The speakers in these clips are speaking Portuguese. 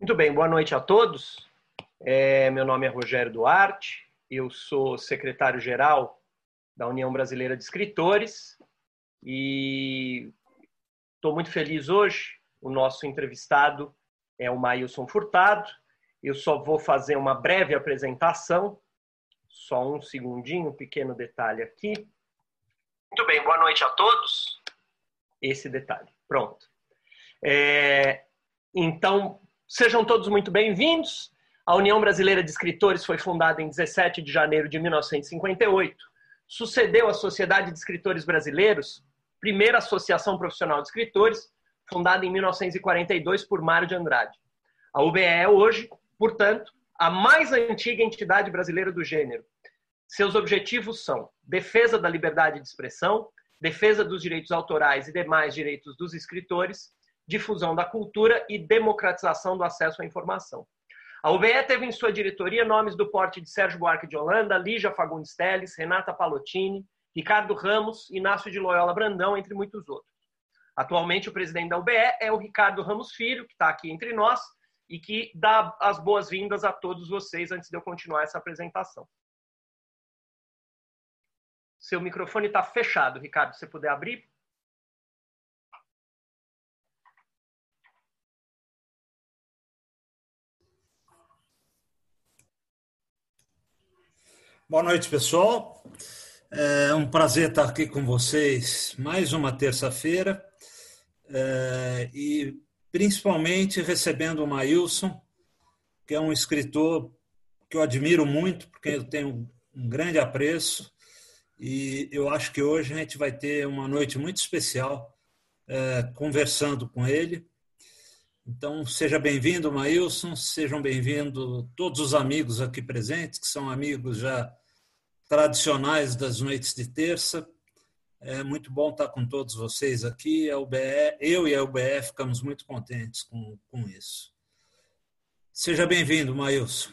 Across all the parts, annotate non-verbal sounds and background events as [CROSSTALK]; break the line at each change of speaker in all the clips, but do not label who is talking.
Muito bem, boa noite a todos. É, meu nome é Rogério Duarte, eu sou secretário-geral da União Brasileira de Escritores e estou muito feliz hoje. O nosso entrevistado é o Maílson Furtado. Eu só vou fazer uma breve apresentação, só um segundinho, um pequeno detalhe aqui. Muito bem, boa noite a todos. Esse detalhe, pronto. É, então, Sejam todos muito bem-vindos. A União Brasileira de Escritores foi fundada em 17 de janeiro de 1958. Sucedeu a Sociedade de Escritores Brasileiros, primeira associação profissional de escritores, fundada em 1942 por Mário de Andrade. A UBE é hoje, portanto, a mais antiga entidade brasileira do gênero. Seus objetivos são defesa da liberdade de expressão, defesa dos direitos autorais e demais direitos dos escritores, difusão da cultura e democratização do acesso à informação. A UBE teve em sua diretoria nomes do porte de Sérgio Buarque de Holanda, Lígia Fagundes Teles, Renata Palottini, Ricardo Ramos, Inácio de Loyola Brandão, entre muitos outros. Atualmente, o presidente da UBE é o Ricardo Ramos Filho, que está aqui entre nós e que dá as boas-vindas a todos vocês antes de eu continuar essa apresentação. Seu microfone está fechado, Ricardo. Se puder abrir.
Boa noite, pessoal. É um prazer estar aqui com vocês mais uma terça-feira é, e principalmente recebendo o Maílson, que é um escritor que eu admiro muito, porque eu tenho um grande apreço e eu acho que hoje a gente vai ter uma noite muito especial é, conversando com ele. Então, seja bem-vindo, Maílson, sejam bem-vindos todos os amigos aqui presentes, que são amigos já tradicionais das noites de terça. É muito bom estar com todos vocês aqui. A UBE, eu e a UBE ficamos muito contentes com, com isso. Seja bem-vindo, Maílson.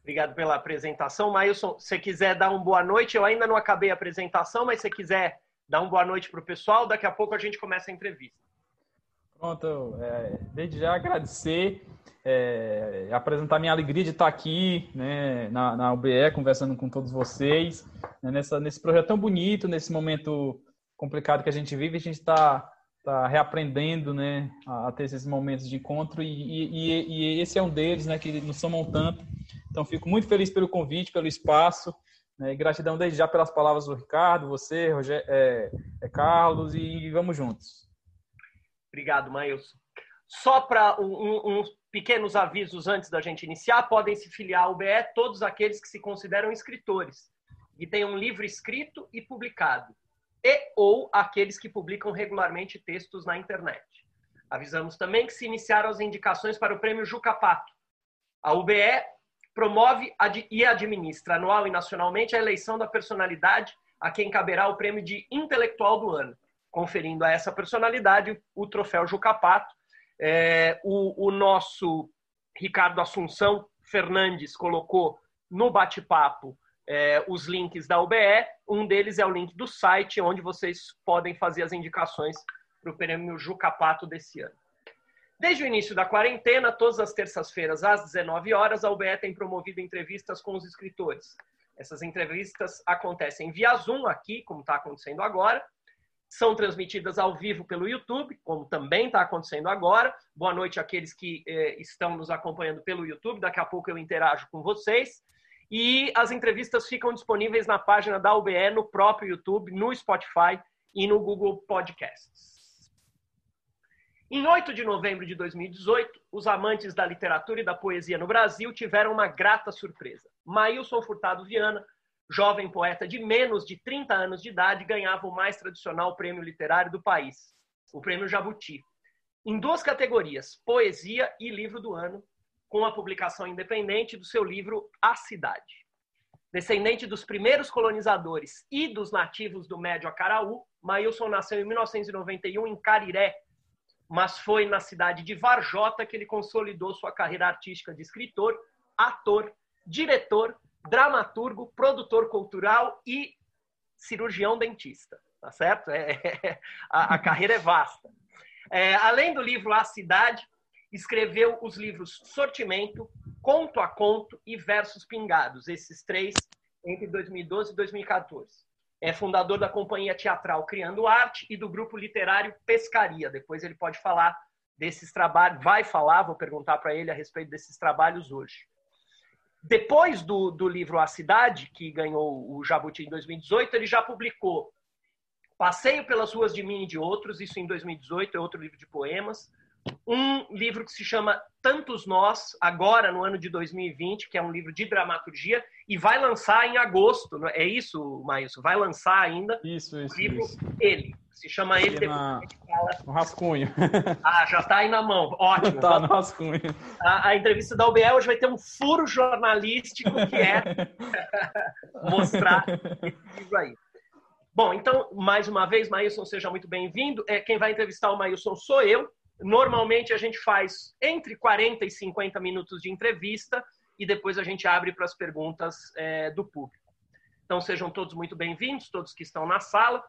Obrigado pela apresentação. Maílson, se quiser dar uma boa noite, eu ainda não acabei a apresentação, mas se quiser dar uma boa noite para o pessoal, daqui a pouco a gente começa a entrevista.
Pronto, é, desde já agradecer, é, apresentar minha alegria de estar aqui né, na, na UBE, conversando com todos vocês, né, nessa, nesse projeto tão bonito, nesse momento complicado que a gente vive, a gente está tá reaprendendo né, a, a, ter esses momentos de encontro e, e, e, esse é um deles, né, que nos somam tanto. Então, fico muito feliz pelo convite, pelo espaço, né, gratidão desde já pelas palavras do Ricardo, você, Roger, é, é Carlos, e vamos juntos.
Obrigado, Maílson. Só para um, uns pequenos avisos antes da gente iniciar, podem se filiar ao BE todos aqueles que se consideram escritores e têm um livro escrito e publicado, e ou aqueles que publicam regularmente textos na internet. Avisamos também que se iniciaram as indicações para o prêmio Juca Pato. A UBE promove e administra anual e nacionalmente a eleição da personalidade a quem caberá o prêmio de intelectual do ano conferindo a essa personalidade o troféu Jucapato. É, o, o nosso Ricardo Assunção Fernandes colocou no bate-papo é, os links da UBE. Um deles é o link do site, onde vocês podem fazer as indicações para o prêmio Jucapato desse ano. Desde o início da quarentena, todas as terças-feiras, às 19 horas, a UBE tem promovido entrevistas com os escritores. Essas entrevistas acontecem via Zoom aqui, como está acontecendo agora, são transmitidas ao vivo pelo YouTube, como também está acontecendo agora. Boa noite àqueles que eh, estão nos acompanhando pelo YouTube. Daqui a pouco eu interajo com vocês. E as entrevistas ficam disponíveis na página da UBE, no próprio YouTube, no Spotify e no Google Podcasts. Em 8 de novembro de 2018, os amantes da literatura e da poesia no Brasil tiveram uma grata surpresa. Maílson Furtado Viana jovem poeta de menos de 30 anos de idade, ganhava o mais tradicional prêmio literário do país, o Prêmio Jabuti, em duas categorias, poesia e livro do ano, com a publicação independente do seu livro A Cidade. Descendente dos primeiros colonizadores e dos nativos do Médio Acaraú, Maílson nasceu em 1991 em Cariré, mas foi na cidade de Varjota que ele consolidou sua carreira artística de escritor, ator, diretor dramaturgo, produtor cultural e cirurgião dentista, tá certo? É, é, a, a, carreira é vasta. É, além do livro A Cidade, escreveu os livros Sortimento, Conto a Conto e Versos Pingados, esses três entre 2012 e 2014. É fundador da companhia teatral Criando Arte e do grupo literário Pescaria. Depois ele pode falar desses trabalhos, vai falar, vou perguntar para ele a respeito desses trabalhos hoje. Depois do, do livro A Cidade, que ganhou o Jabuti em 2018, ele já publicou Passeio pelas Ruas de Mim e de Outros, isso em 2018, é outro livro de poemas um livro que se chama Tantos Nós, agora no ano de 2020, que é um livro de dramaturgia, e vai lançar em agosto, é isso, Maílson? Vai lançar ainda
isso, isso,
o livro
isso.
Ele. Se chama Ele, depois
na... fala... No rascunho. [LAUGHS]
Ah, já está aí na mão. Ótimo.
tá no rascunho.
A, a, entrevista da UBL hoje vai ter um furo jornalístico que é [LAUGHS] mostrar esse livro aí. Bom, então, mais uma vez, Maílson, seja muito bem-vindo. É, quem vai entrevistar o Maílson sou eu. Normalmente a gente faz entre 40 e 50 minutos de entrevista e depois a gente abre para as perguntas é, do público. Então sejam todos muito bem-vindos, todos que estão na sala.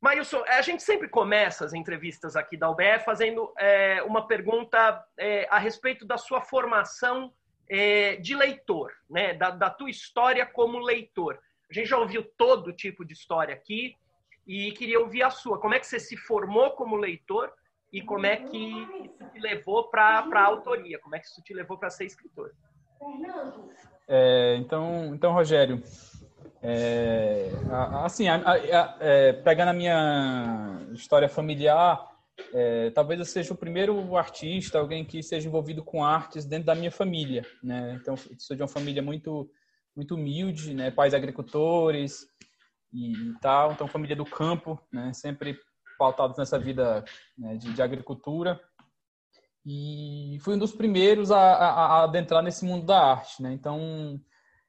Mailson, a gente sempre começa as entrevistas aqui da UBE fazendo é, uma pergunta é, a respeito da sua formação é, de leitor, né? Da, da, tua história como leitor. A gente já ouviu todo tipo de história aqui e queria ouvir a sua. Como é que você se formou como leitor e como é que isso te levou para a autoria, como é que isso te levou para ser escritor.
É, então, então, Rogério, é, assim, a, a, é, pegando a minha história familiar, é, talvez eu seja o primeiro artista, alguém que seja envolvido com artes dentro da minha família, né? Então, sou de uma família muito muito humilde, né? Pais agricultores e, e tal, então família do campo, né? Sempre pautados nessa vida né, de, de, agricultura. E fui um dos primeiros a, a, a adentrar nesse mundo da arte. Né? Então,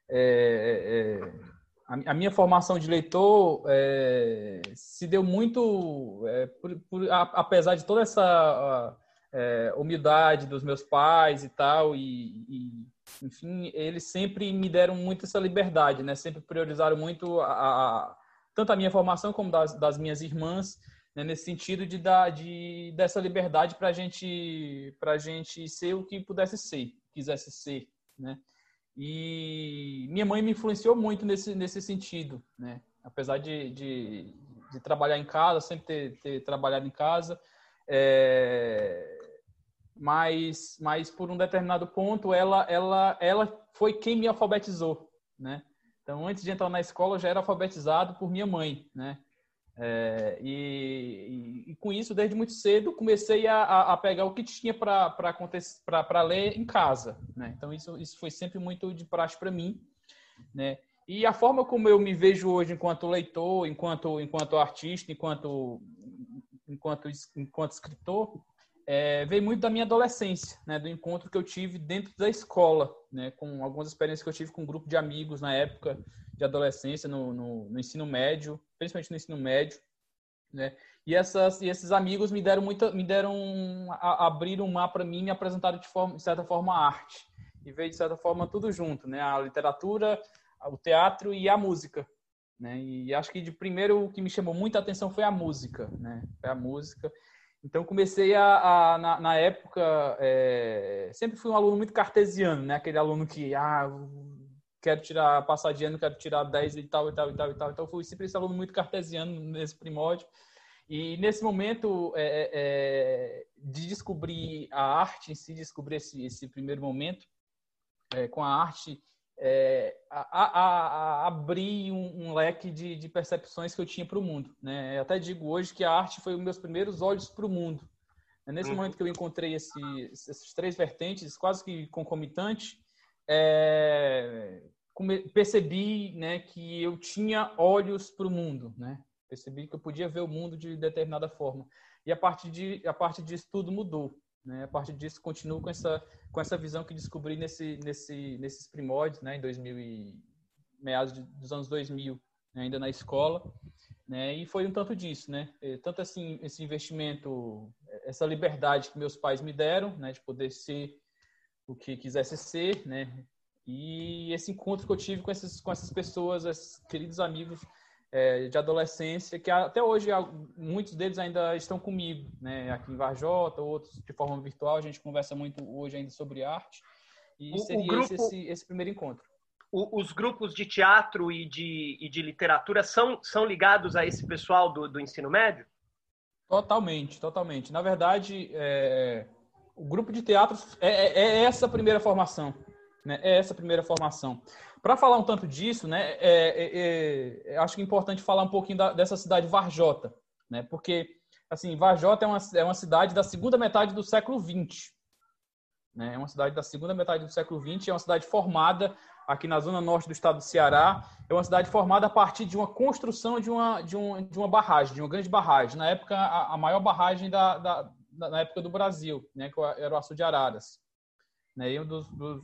é, é, a, a, minha formação de leitor é, se deu muito, é, por, por, apesar de toda essa é, humildade dos meus pais e tal, e, e, enfim, eles sempre me deram muito essa liberdade, né? Sempre priorizaram muito a, a tanto a minha formação como das, das minhas irmãs né, nesse sentido de dar de, dessa liberdade para gente, a gente ser o que pudesse ser, quisesse ser, né? E minha mãe me influenciou muito nesse, nesse sentido, né? Apesar de, de, de trabalhar em casa, sempre ter, ter trabalhado em casa, é... mas, mas por um determinado ponto ela, ela, ela foi quem me alfabetizou, né? Então, antes de entrar na escola, eu já era alfabetizado por minha mãe, né? É, e, e, com isso, desde muito cedo, comecei a, a pegar o que tinha para ler em casa. Né? Então, isso, isso foi sempre muito de praxe para mim. Né? E a forma como eu me vejo hoje enquanto leitor, enquanto, enquanto artista, enquanto, enquanto, enquanto escritor, é, veio muito da minha adolescência, né? do encontro que eu tive dentro da escola, né? com algumas experiências que eu tive com um grupo de amigos na época de adolescência, no, no, no ensino médio, principalmente no ensino médio, né? E, essas, e esses amigos me deram muita, me deram, a, abriram um mapa para mim me apresentaram de, forma, de certa forma a arte. E veio de certa forma tudo junto, né? A literatura, o teatro e a música, né? E acho que de primeiro o que me chamou muita atenção foi a música, né? Foi a música. Então comecei a, a na, na, época é, sempre fui um aluno muito cartesiano, né? Aquele aluno que ah quero tirar, passar de ano, quero tirar 10 e tal, e tal, e tal, e tal. Então, fui sempre esse aluno muito cartesiano nesse primórdio. E nesse momento é, é, é, de descobrir a arte em si, descobrir esse, esse primeiro momento é, com a arte, é, a, a, a, abrir um, um, leque de, de, percepções que eu tinha para o mundo. Né? Eu até digo hoje que a arte foi os meus primeiros olhos para o mundo. Nesse uhum. momento que eu encontrei esse, esses três vertentes, quase que concomitantes, é, percebi né, que eu tinha olhos para o mundo, né? Percebi que eu podia ver o mundo de determinada forma. E a partir, de, a partir disso tudo mudou. Né? A partir disso continuo com essa, com essa visão que descobri nesse, nesse, nesses primórdios, né? em 2000 e, meados dos anos 2000, né? ainda na escola. Né? E foi um tanto disso, né? Tanto assim, esse investimento, essa liberdade que meus pais me deram, né? De poder ser o que quisesse ser, né? E esse encontro que eu tive com essas, com essas pessoas, esses queridos amigos, é, de adolescência, que até hoje muitos deles ainda estão comigo, né? Aqui em Varjota, outros de forma virtual. A gente conversa muito hoje ainda sobre arte. E o, seria o grupo, esse, esse, primeiro encontro.
O, os grupos de teatro e de, e de literatura são, são ligados a esse pessoal do, do ensino médio?
Totalmente, totalmente. Na verdade, é, o grupo de teatro é, é, é essa primeira formação. Né? É essa primeira formação. Para falar um tanto disso, né, é, é, é, acho que é importante falar um pouquinho da, dessa cidade Varjota, né? porque assim, Varjota é uma, é uma cidade da segunda metade do século XX. Né? É uma cidade da segunda metade do século XX, é uma cidade formada aqui na zona norte do estado do Ceará. É uma cidade formada a partir de uma construção de uma, de, um, de uma barragem, de uma grande barragem. Na época, a, a maior barragem da, da, na época do Brasil, né? que era o Açu de Araras. Né? E um dos, dos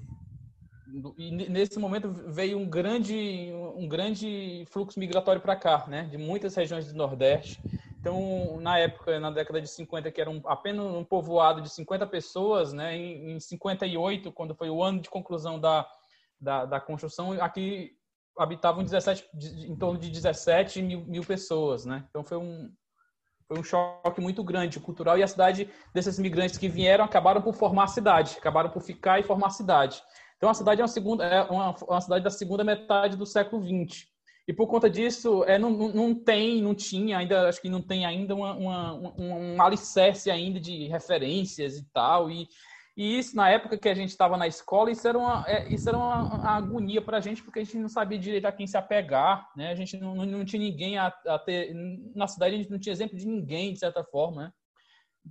e nesse momento veio um grande um grande fluxo migratório para cá, né, de muitas regiões do Nordeste. Então, na época, na década de 50, que era um, apenas um povoado de 50 pessoas, né, em, em 58, quando foi o ano de conclusão da, da, da construção, aqui habitavam 17, em torno de 17 mil, mil pessoas, né? Então foi um, foi um choque muito grande cultural e a cidade desses imigrantes que vieram acabaram por formar a cidade, acabaram por ficar e formar a cidade. Então a cidade é uma, segunda, é uma, uma cidade da segunda metade do século XX. E por conta disso, é, não, não tem, não tinha ainda, acho que não tem ainda uma, uma, um, um alicerce ainda de referências e tal. E, e isso, na época que a gente estava na escola, isso era uma, é, isso era uma, uma agonia para a gente, porque a gente não sabia direito a quem se apegar, né? A gente não, não, tinha ninguém a, a, ter... Na cidade a gente não tinha exemplo de ninguém, de certa forma, né?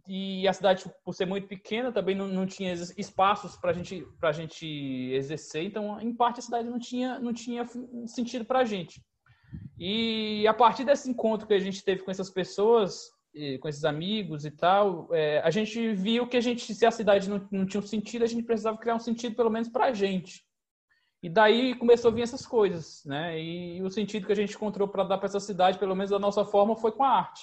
E a cidade, por ser muito pequena, também não, não tinha espaços para gente, a gente exercer. Então, em parte, a cidade não tinha, não tinha sentido para a gente. E a partir desse encontro que a gente teve com essas pessoas, com esses amigos e tal, é, a gente viu que a gente, se a cidade não, não tinha um sentido, a gente precisava criar um sentido pelo menos para a gente. E daí começou a vir essas coisas, né? E, e o sentido que a gente encontrou para dar para essa cidade, pelo menos da nossa forma, foi com a arte.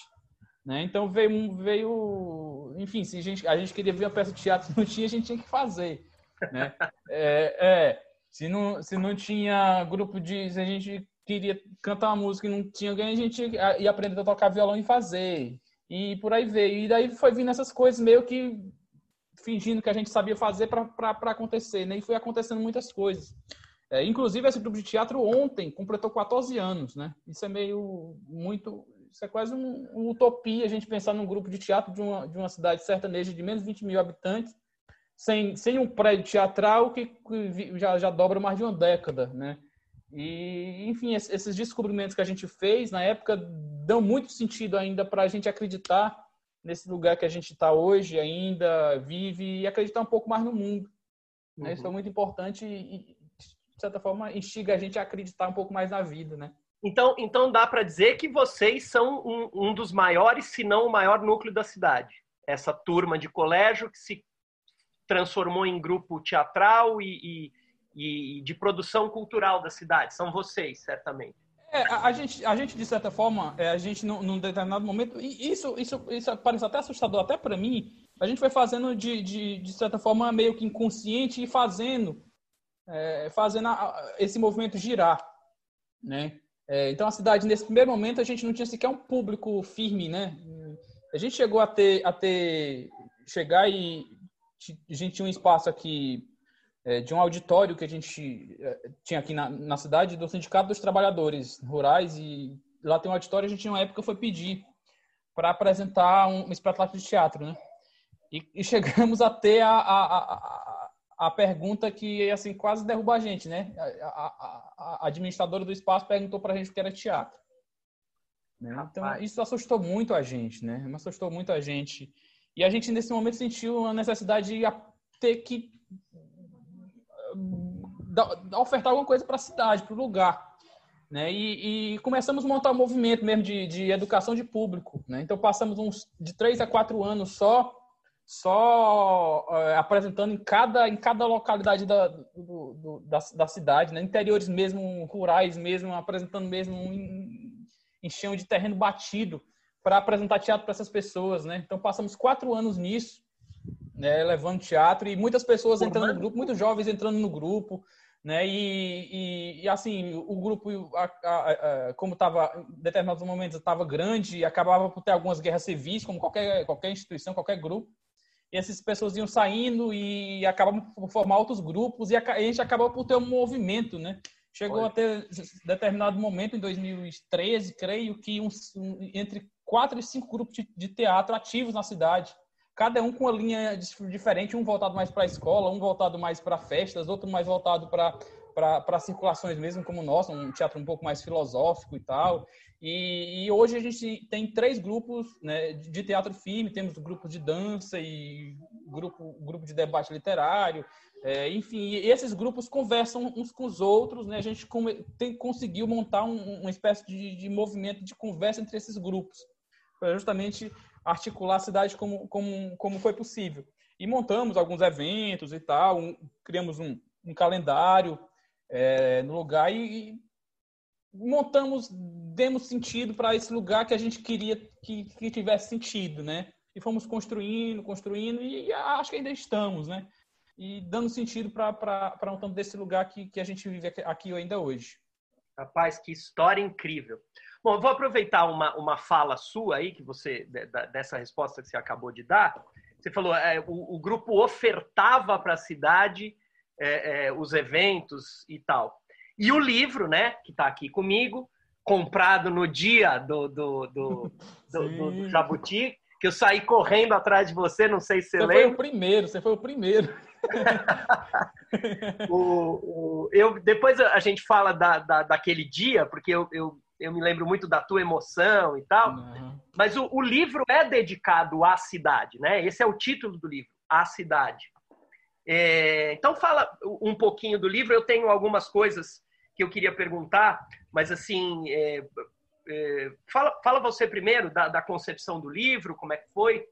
Né? Então veio, veio, enfim, se a gente, a gente queria ver uma peça de teatro [LAUGHS] não tinha, a gente tinha que fazer. Né? É, é, se, não, se não tinha grupo de. Se a gente queria cantar uma música e não tinha alguém, a gente ia aprender a tocar violão e fazer. E por aí veio. E daí foi vindo essas coisas meio que fingindo que a gente sabia fazer para acontecer. Né? E foi acontecendo muitas coisas. É, inclusive, esse grupo de teatro ontem completou 14 anos. Né? Isso é meio muito isso é quase um, uma utopia a gente pensar num grupo de teatro de uma, de uma cidade sertaneja de menos de 20 mil habitantes, sem, sem um prédio teatral que, que já, já dobra mais de uma década, né? E, enfim, esses descobrimentos que a gente fez na época dão muito sentido ainda para a gente acreditar nesse lugar que a gente está hoje, ainda vive e acreditar um pouco mais no mundo. Né? Uhum. Isso é muito importante e, de certa forma, instiga a gente a acreditar um pouco mais na vida, né?
Então, então dá para dizer que vocês são um, um, dos maiores, se não o maior núcleo da cidade. Essa turma de colégio que se transformou em grupo teatral e, e, e de produção cultural da cidade. São vocês, certamente.
É, a, a, gente, a gente, de certa forma, é, a gente, num, num, determinado momento, e isso, isso, isso parece até assustador, até para mim, a gente foi fazendo, de, de, de certa forma, meio que inconsciente e fazendo, é, fazendo a, esse movimento girar, né? É, então a cidade, nesse primeiro momento, a gente não tinha sequer um público firme, né? A gente chegou a ter, a ter chegar e a gente tinha um espaço aqui de um auditório que a gente é, tinha aqui na, na cidade do Sindicato dos Trabalhadores Rurais e lá tem um auditório, a gente uma época foi pedir para apresentar um, um espetáculo de teatro, né? E, e [LAUGHS] chegamos a ter a, a, a a pergunta que assim quase derruba a gente, né? A administradora do espaço perguntou para a gente o que era teatro. Né? Então isso assustou muito a gente, né? Assustou muito a gente. E a gente nesse momento sentiu a necessidade de ter que ofertar alguma coisa para a cidade, para o lugar. Né? E, e, começamos a montar um movimento mesmo de, de educação de público. Né? Então passamos uns de três a quatro anos só só uh, apresentando em cada, em cada localidade da, do, do, da, da, cidade, né? interiores mesmo, rurais mesmo, apresentando mesmo em, em chão de terreno batido para apresentar teatro para essas pessoas. Né? Então passamos quatro anos nisso, né? levando teatro e muitas pessoas entrando no grupo, muitos jovens entrando no grupo, né? E, e, e, assim, o grupo, a, a, a, como estava, em determinados momentos, estava grande, acabava por ter algumas guerras civis, como qualquer, qualquer instituição, qualquer grupo. E essas pessoas iam saindo e acabavam por formar outros grupos, e a, gente acabou por ter um movimento, né? Chegou Olha. a ter determinado momento, em 2013, creio que uns, um, entre quatro e cinco grupos de, de teatro ativos na cidade cada um com uma linha diferente, um voltado mais para a escola, um voltado mais para festas, outro mais voltado para para circulações mesmo como o nosso, um teatro um pouco mais filosófico e tal. E, e hoje a gente tem três grupos né, de teatro firme, temos o grupo de dança e grupo grupo de debate literário. É, enfim, esses grupos conversam uns com os outros, né? A gente tem, conseguiu montar um, uma espécie de, de movimento de conversa entre esses grupos, para justamente articular a cidade como, como, como foi possível. E montamos alguns eventos e tal, um, criamos um, um calendário é, no lugar e, e, montamos, demos sentido para esse lugar que a gente queria que, que tivesse sentido, né? E fomos construindo, construindo e, e acho que ainda estamos, né? E dando sentido para um tanto desse lugar que, que a gente vive aqui, aqui ainda hoje.
Rapaz, que história incrível. Bom, vou aproveitar uma, uma fala sua aí, que você, dessa resposta que você acabou de dar. Você falou, é, o, o grupo ofertava para a cidade é, é, os eventos e tal. E o livro, né, que está aqui comigo, comprado no dia do, do, do, do, do, do Jabuti, que eu saí correndo atrás de você, não sei se você,
você
lembra.
Você foi o primeiro, você foi o primeiro. [LAUGHS]
o, o, eu, depois a gente fala da, da, daquele dia, porque eu, eu eu me lembro muito da tua emoção e tal. Uhum. Mas o, o, livro é dedicado à cidade, né? Esse é o título do livro, A Cidade. É, então fala um pouquinho do livro. Eu tenho algumas coisas que eu queria perguntar, mas assim, é, é, fala, fala você primeiro da, da concepção do livro, como é que foi?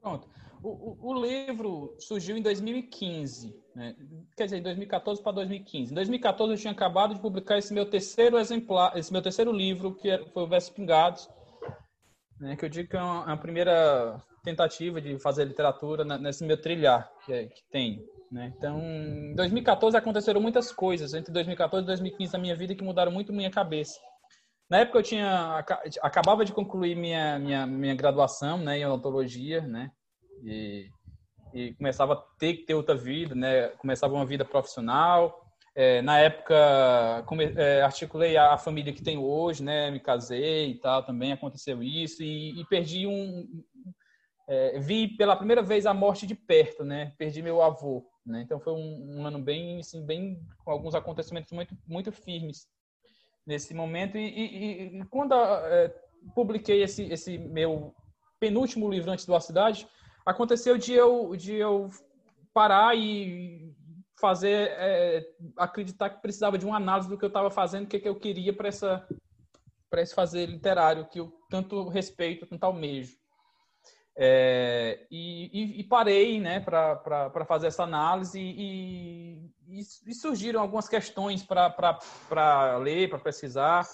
Pronto. O, o, livro surgiu em 2015, né? quer dizer, em 2014 para 2015. Em 2014 eu tinha acabado de publicar esse meu terceiro exemplar, esse meu terceiro livro, que foi o Versos Pingados, né? que eu digo que é uma, é a primeira tentativa de fazer literatura nesse meu trilhar que, é, que tem. Né? Então, em 2014 aconteceram muitas coisas entre 2014 e 2015 na minha vida que mudaram muito minha cabeça. Na época eu tinha acabava de concluir minha minha, minha graduação, né, em odontologia, né? E, e começava a ter que ter outra vida, né? Começava uma vida profissional. É, na época, come, é, articulei a, a, família que tenho hoje, né? Me casei e tal, também aconteceu isso e, e perdi um, é, vi pela primeira vez a morte de perto, né? Perdi meu avô, né? Então foi um, um ano bem, assim, bem com alguns acontecimentos muito, muito firmes nesse momento e, e, e quando é, publiquei esse, esse meu penúltimo livro antes do A Cidade, aconteceu de eu, de eu parar e fazer é, acreditar que precisava de uma análise do que eu estava fazendo, o que, que eu queria para essa para esse fazer literário que eu tanto respeito, tanto almejo. É, e, e, e, parei né, para fazer essa análise e, e, surgiram algumas questões para ler, para pesquisar.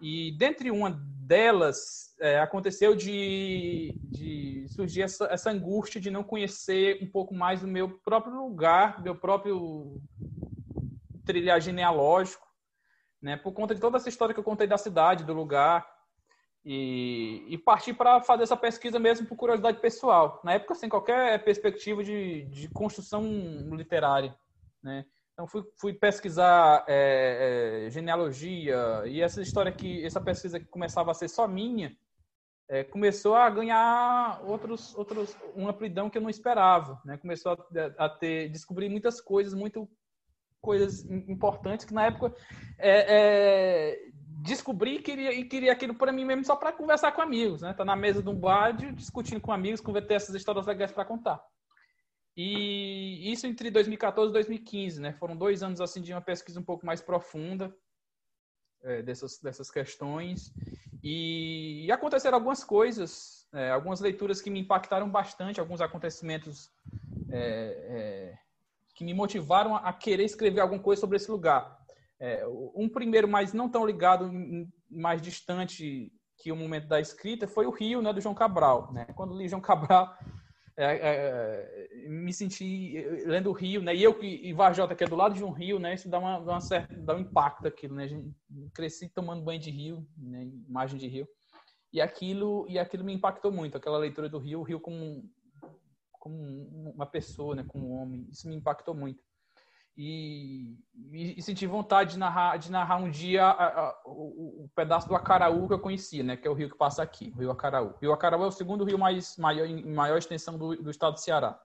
E dentre uma delas, é, aconteceu de, de surgir essa, essa, angústia de não conhecer um pouco mais do meu próprio lugar, meu próprio trilhar genealógico, né? Por conta de toda essa história que eu contei da cidade, do lugar. E, e partir para fazer essa pesquisa mesmo por curiosidade pessoal. Na época, sem qualquer perspectiva de, de construção literária, né? Então fui, fui pesquisar é, é, genealogia e essa história que essa pesquisa que começava a ser só minha é, começou a ganhar outros outros uma amplidão que eu não esperava, né? Começou a, a ter descobrir muitas coisas, muito coisas importantes que na época é, é, descobri e queria, queria aquilo para mim mesmo só para conversar com amigos, né? Tá na mesa de um bar discutindo com amigos, converter essas histórias legais para contar. E isso entre 2014 e 2015, né? Foram dois anos assim de uma pesquisa um pouco mais profunda é, dessas, dessas questões. E, e aconteceram algumas coisas, é, algumas leituras que me impactaram bastante, alguns acontecimentos é, é que me motivaram a querer escrever alguma coisa sobre esse lugar. É, um primeiro, mas não tão ligado, mais distante que o momento da escrita, foi o Rio, né, do João Cabral. Né? Quando li João Cabral, é, é, me senti lendo o rio, né? E eu e Varjota, que é do lado de um rio, né? Isso dá, uma, uma certa, dá um impacto aquilo, né? cresci tomando banho de rio, né? imagem de rio. E aquilo, e aquilo me impactou muito, aquela leitura do rio, o rio como, como uma pessoa, né? Como um homem. Isso me impactou muito. E, senti vontade de narrar, de narrar um dia a, a, o, o, pedaço do Acaraú que eu conhecia, né? Que é o rio que passa aqui, o Rio Acaraú. O Rio Acaraú é o segundo rio mais maior, em maior extensão do, do estado do Ceará.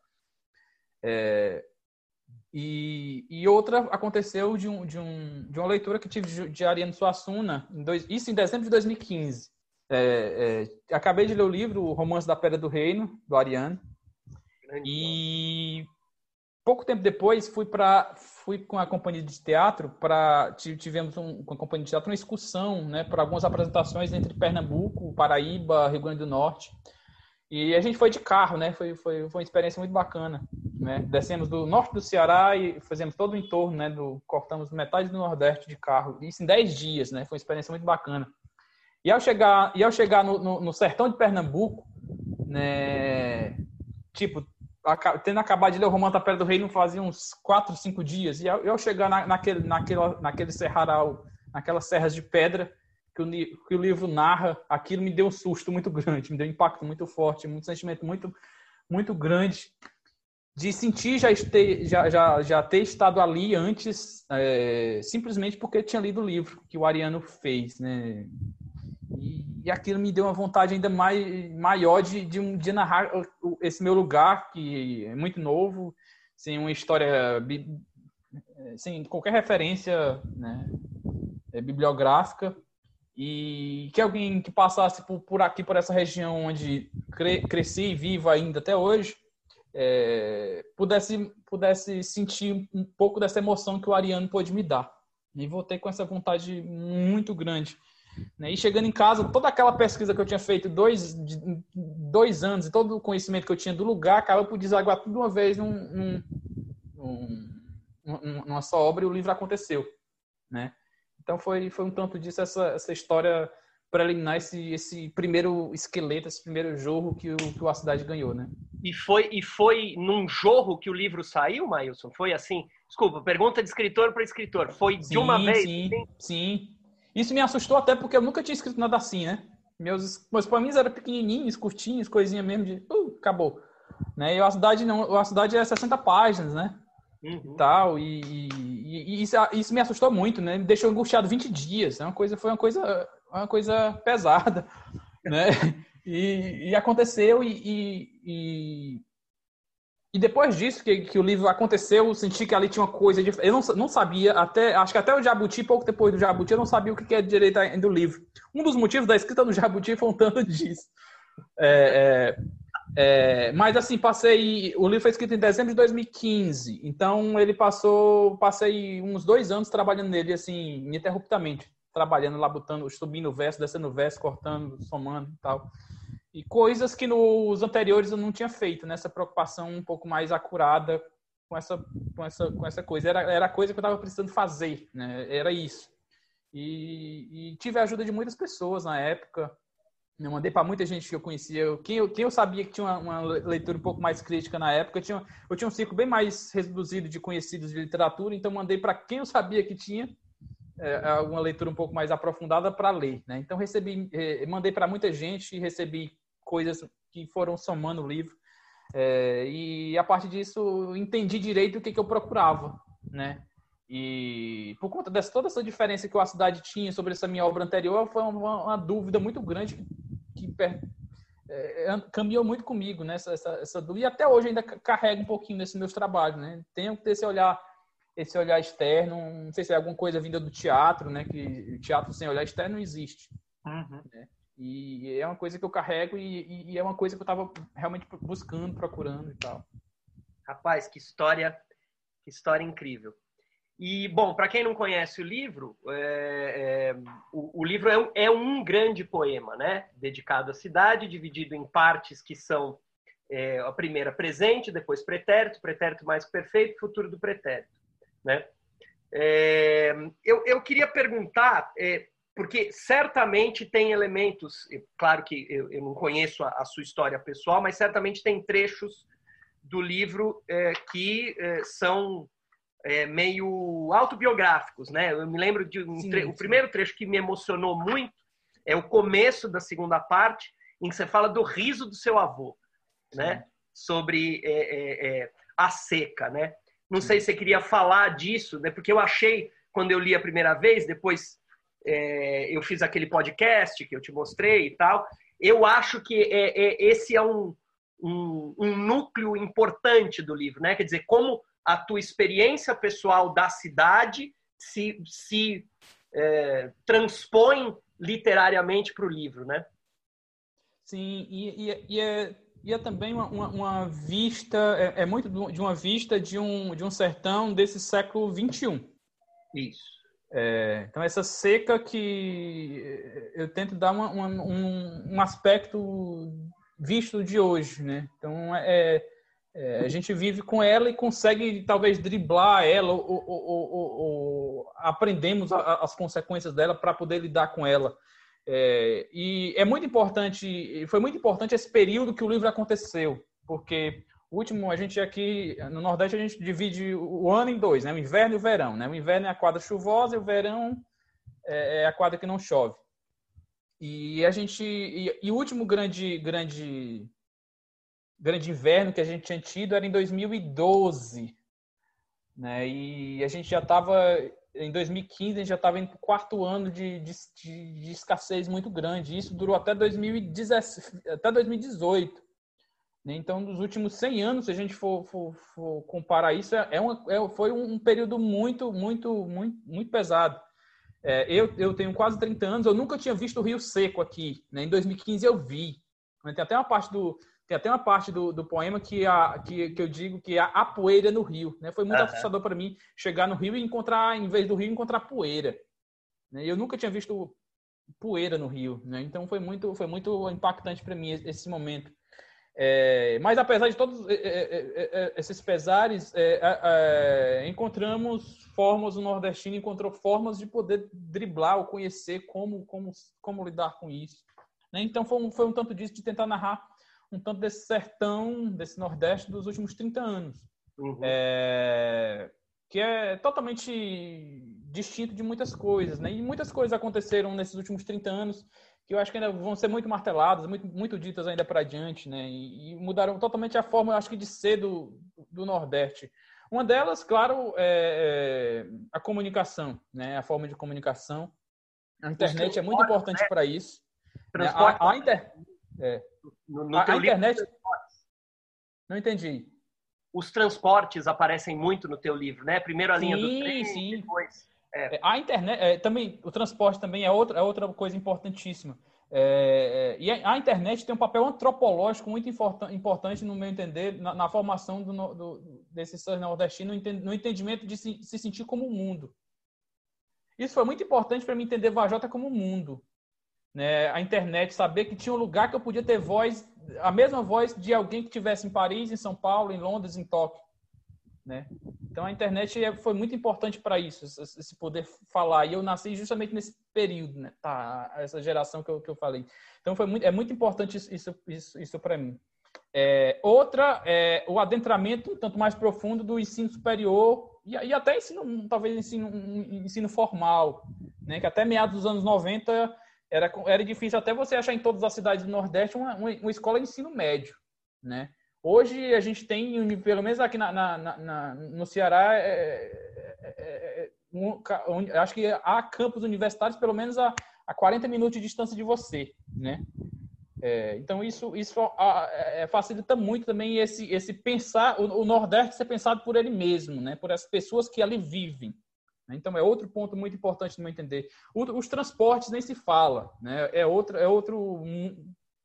É, e, e, outra aconteceu de, um, de, um, de uma leitura que tive de, de Ariano Suassuna, em dois, isso em dezembro de 2015. É, é, acabei de ler o livro O Romance da Pedra do Reino, do Ariano. E pouco tempo depois fui para fui com a companhia de teatro para tivemos um, com a companhia de teatro uma excursão né para algumas apresentações entre Pernambuco Paraíba Rio Grande do Norte. E a gente foi de carro né foi foi, foi uma experiência muito bacana né. Descemos do norte do Ceará e fazemos todo o entorno né do cortamos metade do Nordeste de carro isso em 10 dias né foi uma experiência muito bacana. E ao chegar e ao chegar no, no, no sertão de Pernambuco né tipo tendo acabado de ler o Romance da Pedra do Rei, não fazia uns 4, 5 dias. E eu chegar na, naquele, naquele, naquele serraral, naquelas serras de pedra que o, que o livro narra, aquilo me deu um susto muito grande, me deu um impacto muito forte, um sentimento muito, muito grande de sentir já, este, já, já, já ter estado ali antes, é, simplesmente porque tinha lido o livro que o Ariano fez, né? E, e aquilo me deu uma vontade ainda mais, maior de, de, de narrar esse meu lugar, que é muito novo, sem uma história, sem qualquer referência né, é, bibliográfica, e que alguém que passasse por, por aqui, por essa região onde cre, cresci e vivo ainda até hoje, é, pudesse, pudesse sentir um pouco dessa emoção que o Ariano pôde me dar. E voltei com essa vontade muito grande né? E chegando em casa, toda aquela pesquisa que eu tinha feito dois, dois anos e todo o conhecimento que eu tinha do lugar acaba por desaguar tudo uma vez num, num, num, numa só obra e o livro aconteceu. Né? Então foi, foi um tanto disso essa, essa história preliminar, esse, esse primeiro esqueleto, esse primeiro jorro que o, que a cidade ganhou. Né?
E foi, e foi num jorro que o livro saiu, Mailson? Foi assim? Desculpa, pergunta de escritor para escritor. Foi de uma vez?
Sim, sim. Isso me assustou até porque eu nunca tinha escrito nada assim, né? Meus, meus poeminhos eram pequenininhos, curtinhos, coisinha mesmo de... Uh, acabou. Né? E a cidade não, a cidade é 60 páginas, né? Uhum. Tal, e, e, e, isso, isso me assustou muito, né? Me deixou angustiado 20 dias. É uma coisa, foi uma coisa, uma coisa pesada, [LAUGHS] né? E, e aconteceu e, e, depois disso, que, que o livro aconteceu, eu senti que ali tinha uma coisa diferente. Eu não, não sabia, até acho que até o Jabuti, pouco depois do Jabuti, eu não sabia o que é direito do livro. Um dos motivos da escrita do Jabuti foi um tanto [LAUGHS] disso. É, é, é, mas assim, passei. O livro foi escrito em dezembro de 2015, então ele passou. Passei uns dois anos trabalhando nele, assim, ininterruptamente. Trabalhando lá, botando, subindo o verso, descendo o verso, cortando, somando e tal. E coisas que nos anteriores eu não tinha feito, nessa né? preocupação um pouco mais acurada com essa, com essa, com essa coisa. Era, era a coisa que eu estava precisando fazer, né? Era isso. E, e, tive a ajuda de muitas pessoas na época. Eu mandei para muita gente que eu conhecia. Quem eu, quem eu sabia que tinha uma, uma, leitura um pouco mais crítica na época, eu tinha, eu tinha um ciclo bem mais reduzido de conhecidos de literatura, então mandei para quem eu sabia que tinha é, alguma leitura um pouco mais aprofundada para ler. Né? Então recebi, eh, mandei para muita gente e recebi coisas que foram somando o livro. É, e a partir disso entendi direito o que, que eu procurava, né? E por conta dessa toda essa diferença que a cidade tinha sobre essa minha obra anterior, foi uma, uma dúvida muito grande que, que é, caminhou muito comigo, né? Essa, essa, essa, dúvida. E até hoje ainda carrego um pouquinho nesses meus trabalhos, né? Tenho que ter esse olhar, esse olhar externo. Não sei se é alguma coisa vinda do teatro, né? Que teatro sem olhar externo não existe. Uhum. Né? E é uma coisa que eu carrego e, e é uma coisa que eu estava realmente buscando, procurando e tal.
Rapaz, que história, que história incrível. E, bom, para quem não conhece o livro, é, é, o, o, livro é um, é um, grande poema, né? Dedicado à cidade, dividido em partes que são é, a primeira presente, depois pretérito, pretérito mais perfeito, futuro do pretérito, né? É, eu, eu queria perguntar, é, porque certamente tem elementos, claro que eu, eu não conheço a, a, sua história pessoal, mas certamente tem trechos do livro é, que é, são é, meio autobiográficos, né? Eu me lembro de um tre... o primeiro trecho que me emocionou muito é o começo da segunda parte, em que você fala do riso do seu avô, né? Sobre é, é, é, a seca, né? Não sei se você queria falar disso, né? Porque eu achei quando eu li a primeira vez, depois é, eu fiz aquele podcast que eu te mostrei e tal. Eu acho que é, é, esse é um, um, um, núcleo importante do livro, né? Quer dizer, como a tua experiência pessoal da cidade se, se é, transpõe literariamente para o livro, né?
Sim, e, e, e, é, e é também uma, uma, uma vista, é, é, muito de uma vista de um, de um sertão desse século XXI.
Isso.
É, então, essa seca que eu tento dar uma, uma, um, um, aspecto visto de hoje, né? Então, é, é, a gente vive com ela e consegue, talvez, driblar ela ou, ou, ou, ou aprendemos a, as consequências dela para poder lidar com ela. É, e é muito importante, foi muito importante esse período que o livro aconteceu, porque o último, a gente aqui no Nordeste, a gente divide o ano em dois, né? O inverno e o verão, né? O inverno é a quadra chuvosa e o verão é, é a quadra que não chove. E a gente e, e, o último grande grande grande inverno que a gente tinha tido era em 2012, né? E a gente já estava em 2015 a gente já estava indo para o quarto ano de, de, de, escassez muito grande. Isso durou até 2017, até 2018. Né? Então, nos últimos 100 anos, se a gente for, for, for comparar isso, é uma, é, foi um período muito, muito, muito, muito pesado. É, eu, eu tenho quase 30 anos, eu nunca tinha visto o Rio Seco aqui. Né? Em 2015 eu vi. Tem até uma parte do, tem até uma parte do, do poema que, a, que, que eu digo que é a poeira no rio. Né? Foi muito uhum. assustador para mim chegar no rio e encontrar, em vez do rio, encontrar poeira. Né? Eu nunca tinha visto poeira no rio. Né? Então foi muito, foi muito impactante para mim esse momento. É, mas apesar de todos é, é, é esses pesares, é, encontramos formas, o nordestino encontrou formas de poder driblar ou conhecer como, como, como lidar com isso. Né? Então foi um, foi um tanto disso de tentar narrar um tanto desse sertão, desse nordeste dos últimos 30 anos. Uhum. que é totalmente distinto de muitas coisas, né? E muitas coisas aconteceram nesses últimos 30 anos que eu acho que ainda vão ser muito marteladas, muito, muito ditas ainda para adiante, né? E, e, mudaram totalmente a forma, eu acho que, de ser do, do Nordeste. Uma delas, claro, é, é a comunicação, né? A forma de comunicação. A internet é muito importante né? para isso. Né? A, a, inter... é. no, no a, a internet. Não entendi.
Os transportes aparecem muito no teu livro, né? Primeiro a linha
sim,
do trem,
sim. depois é. é. A internet, é, também, o transporte também é outra, é outra coisa importantíssima. É, é e a, internet tem um papel antropológico muito importante, no meu entender, na, na formação do, do, desse ser nordestino, no entendimento de se, se sentir como um mundo. Isso foi muito importante para mim entender Vajota como um mundo. Né? A internet, saber que tinha um lugar que eu podia ter voz, a mesma voz de alguém que estivesse em Paris, em São Paulo, em Londres, em Tóquio. Né? Então a internet é, foi muito importante para isso, esse poder falar. E eu nasci justamente nesse período, né? Tá, essa geração que eu, que eu falei. Então foi muito, é muito importante isso, isso, isso, para mim. É, outra é o adentramento tanto mais profundo do ensino superior e, e até ensino, talvez ensino, ensino formal, né? Que até meados dos anos 90 era, era difícil até você achar em todas as cidades do Nordeste uma, uma, uma escola de ensino médio, né? Hoje a gente tem, pelo menos aqui na, na, na no Ceará, é, é, é, é um, acho que há campos universitários pelo menos a, a 40 minutos de distância de você, né? É, então isso, isso é, facilita muito também esse, esse pensar, o, o, Nordeste ser pensado por ele mesmo, né? Por as pessoas que ali vivem. Né? Então é outro ponto muito importante meu entender. Os transportes nem se fala, né? É outro, é outro,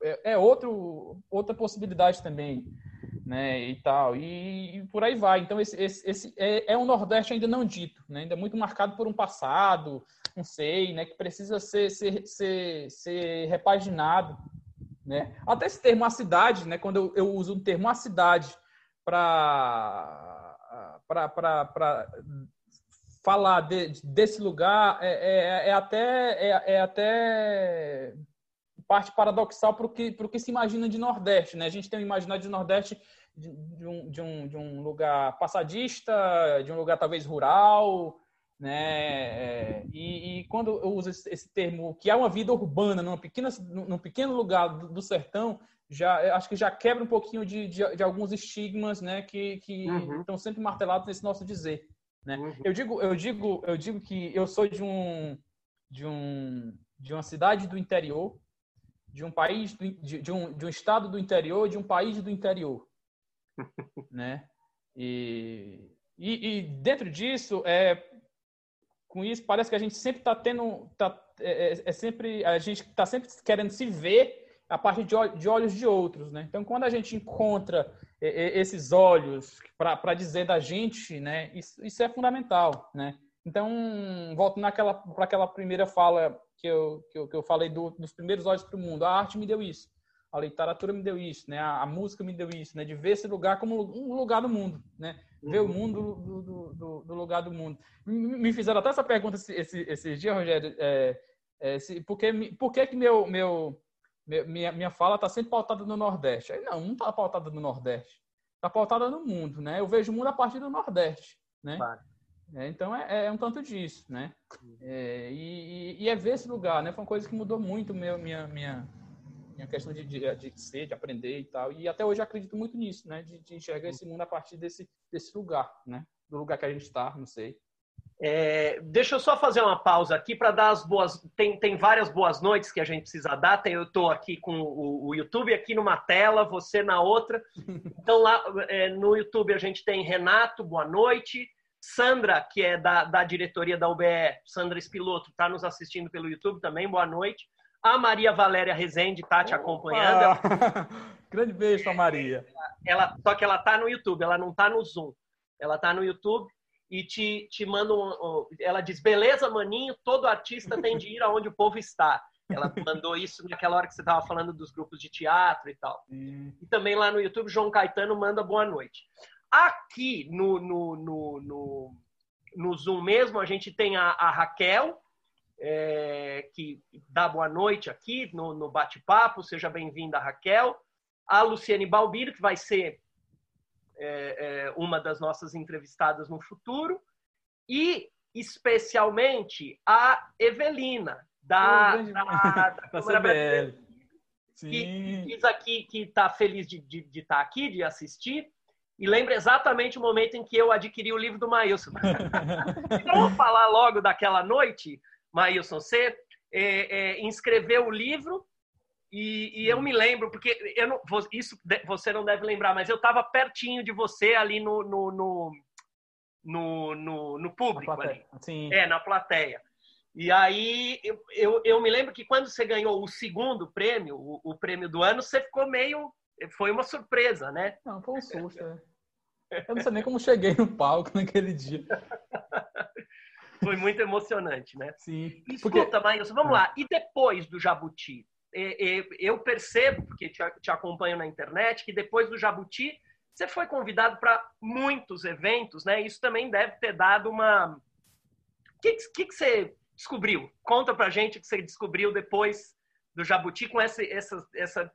é, é outro, outra possibilidade também né, e tal, e, e, por aí vai. Então, esse, esse, esse é, é, um Nordeste ainda não dito, né, ainda muito marcado por um passado, não sei, né, que precisa ser, ser, ser, ser repaginado. Né? Até esse termo a cidade, né, quando eu, eu uso o termo a cidade para falar de, desse lugar é, é, é até é, é, até parte paradoxal para o que, que se imagina de Nordeste. Né? A gente tem um imaginário de Nordeste de, de, um, de, um, de um lugar passadista, de um lugar talvez rural, né? É, e, e, quando eu uso esse, termo, que é uma vida urbana, numa pequena, num pequeno lugar do, do sertão, já acho que já quebra um pouquinho de, de, de alguns estigmas, né? Que, que uhum. estão sempre martelados nesse nosso dizer, né? Uhum. Eu digo, eu digo, eu digo que eu sou de um, de um, de uma cidade do interior, de um país, do, de, de, um, de um estado do interior, de um país do interior, [LAUGHS] né? E, e, e dentro disso é com isso, parece que a gente sempre está tendo. Tá, é, é, é, sempre, a gente está sempre querendo se ver a partir de, de olhos de outros. Né? Então, quando a gente encontra esses olhos para dizer da gente, né, isso, isso é fundamental. Né? Então, volto naquela para aquela primeira fala que eu, que eu, que eu falei do, dos primeiros olhos para o mundo. A arte me deu isso, a literatura me deu isso, né? a, a música me deu isso, né? de ver esse lugar como um lugar do mundo. Né? ver o uhum. mundo do, do, do, lugar do mundo. Me fizeram até essa pergunta esse, esse, esses dias, Rogério, é, é, se, por, que, por que, que meu, meu, minha, minha fala está sempre pautada no Nordeste? Aí, não, não está pautada no Nordeste. Está pautada no mundo, né? Eu vejo o mundo a partir do Nordeste, né? Claro. É, então é, é, um tanto disso, né? Uhum. É, e, e, é ver esse lugar, né? Foi uma coisa que mudou muito meu, minha, minha, minha questão de, de, de ser, de aprender e tal. E até hoje acredito muito nisso, né? De, de enxergar esse mundo a partir desse, desse lugar, né? Do lugar que a gente está, não sei.
É, deixa eu só fazer uma pausa aqui para dar as boas. Tem, tem várias boas noites que a gente precisa dar. Tem, eu estou aqui com o, o, YouTube aqui numa tela, você na outra. [LAUGHS] Então lá é, no YouTube a gente tem Renato, boa noite. Sandra, que é da, da diretoria da UBE, Sandra Espiloto, está nos assistindo pelo YouTube também, boa noite. A Maria Valéria Rezende está te acompanhando. Ela... [LAUGHS]
Grande beijo para Maria.
Ela, só que ela está no YouTube, ela não está no Zoom. Ela está no YouTube e te, te manda um, Ela diz: beleza, maninho, todo artista tem de ir aonde o povo está. Ela mandou isso naquela hora que você estava falando dos grupos de teatro e tal. Hum. E também lá no YouTube, João Caetano manda boa noite. Aqui no, no, no, no, no Zoom mesmo, a gente tem a, a Raquel, é, que dá boa noite aqui no, no bate-papo. Seja bem-vinda, Raquel. A Luciane Balbino, que vai ser é, é, uma das nossas entrevistadas no futuro. E, especialmente, a Evelina, da, oh, da, da, Câmara [LAUGHS] Brasileira. Que, que diz aqui que está feliz de, de, de estar tá aqui, de assistir e lembra exatamente o momento em que eu adquiri o livro do Maílson. [LAUGHS] então, vamos falar logo daquela noite, Maílson, você é, é, inscreveu o livro e, e, eu me lembro, porque eu não, isso você não deve lembrar, mas eu estava pertinho de você ali no, no, no, no, no, no público. Ali. Sim. É, na plateia. E aí eu, eu, eu, me lembro que quando você ganhou o segundo prêmio, o, o, prêmio do ano, você ficou meio. Foi uma surpresa, né?
Não, foi um susto. Eu não sei nem como cheguei no palco naquele dia. [LAUGHS]
Foi muito emocionante, né?
Sim.
Escuta, porque... Maílson, vamos lá. E depois do Jabuti? Eu percebo, porque te acompanho na internet, que depois do Jabuti você foi convidado para muitos eventos, né? Isso também deve ter dado uma. O que, que, que você descobriu? Conta pra gente o que você descobriu depois do Jabuti com essa, essa, essa,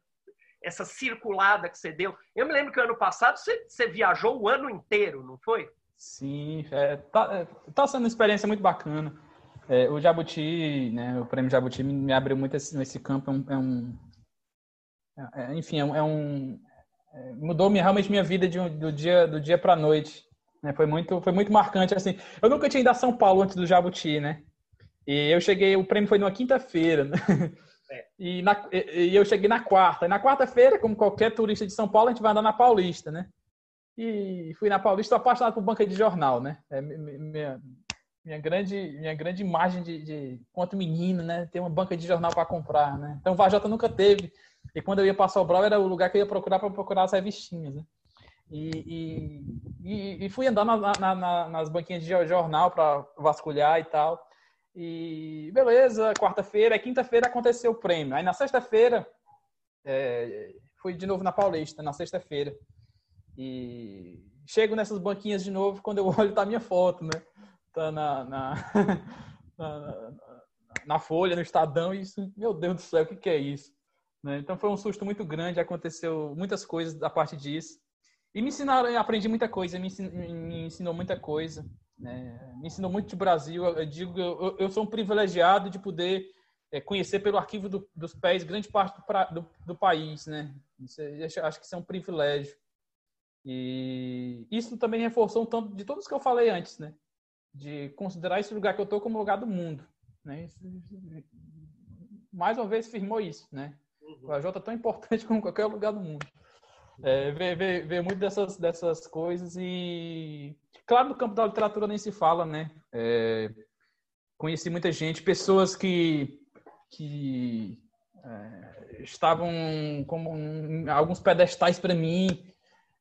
essa circulada que você deu. Eu me lembro que ano passado você, você viajou o ano inteiro, não foi?
Sim, é, tá, é, tá sendo uma experiência muito bacana. É, o Jabuti, né, o prêmio Jabuti me, me abriu muito esse, nesse campo. É um, é um é, enfim, é um, é é, mudou realmente minha vida de, do dia do dia para noite. Né? Foi muito foi muito marcante assim. Eu nunca tinha ido a São Paulo antes do Jabuti, né? E eu cheguei, o prêmio foi numa quinta-feira. Né? [LAUGHS] E, na, e, eu cheguei na quarta. E na quarta-feira, como qualquer turista de São Paulo, a gente vai andar na Paulista, né? E fui na Paulista, apaixonado por banca de jornal, né? É minha, minha grande, minha grande imagem de, de quanto menino, né? Ter uma banca de jornal para comprar, né? Então Vajota nunca teve. E quando eu ia para Sobral, era o lugar que eu ia procurar para procurar as revistinhas, né? E, e, e fui andando na, na, na, nas banquinhas de jornal para vasculhar e tal. E beleza, quarta-feira, quinta-feira aconteceu o prêmio. Aí na sexta-feira, é, fui de novo na Paulista, na sexta-feira. E chego nessas banquinhas de novo, quando eu [LAUGHS] olho tá a minha foto, né? tá na, [LAUGHS] na, na, na, Folha, no Estadão, e isso, meu Deus do céu, o que, que é isso? Né? Então foi um susto muito grande, aconteceu muitas coisas a partir disso. E me ensinaram, aprendi muita coisa, me ensinou, me ensinou muita coisa. Né? Me ensinou muito de Brasil. Eu digo, eu, eu sou um privilegiado de poder é, conhecer pelo arquivo do, dos pés grande parte do, do, do país, né? Isso, é, acho que isso é um privilégio. E isso também reforçou um tanto de todos que eu falei antes, né? De considerar esse lugar que eu estou como lugar do mundo, né? Isso, mais uma vez firmou isso, né? O AJ é tão importante [LAUGHS] como qualquer lugar do mundo. É, ver, ver, ver muito dessas, dessas coisas e claro no campo da literatura nem se fala né? É, conheci muita gente pessoas que que é, estavam como um, alguns pedestais para mim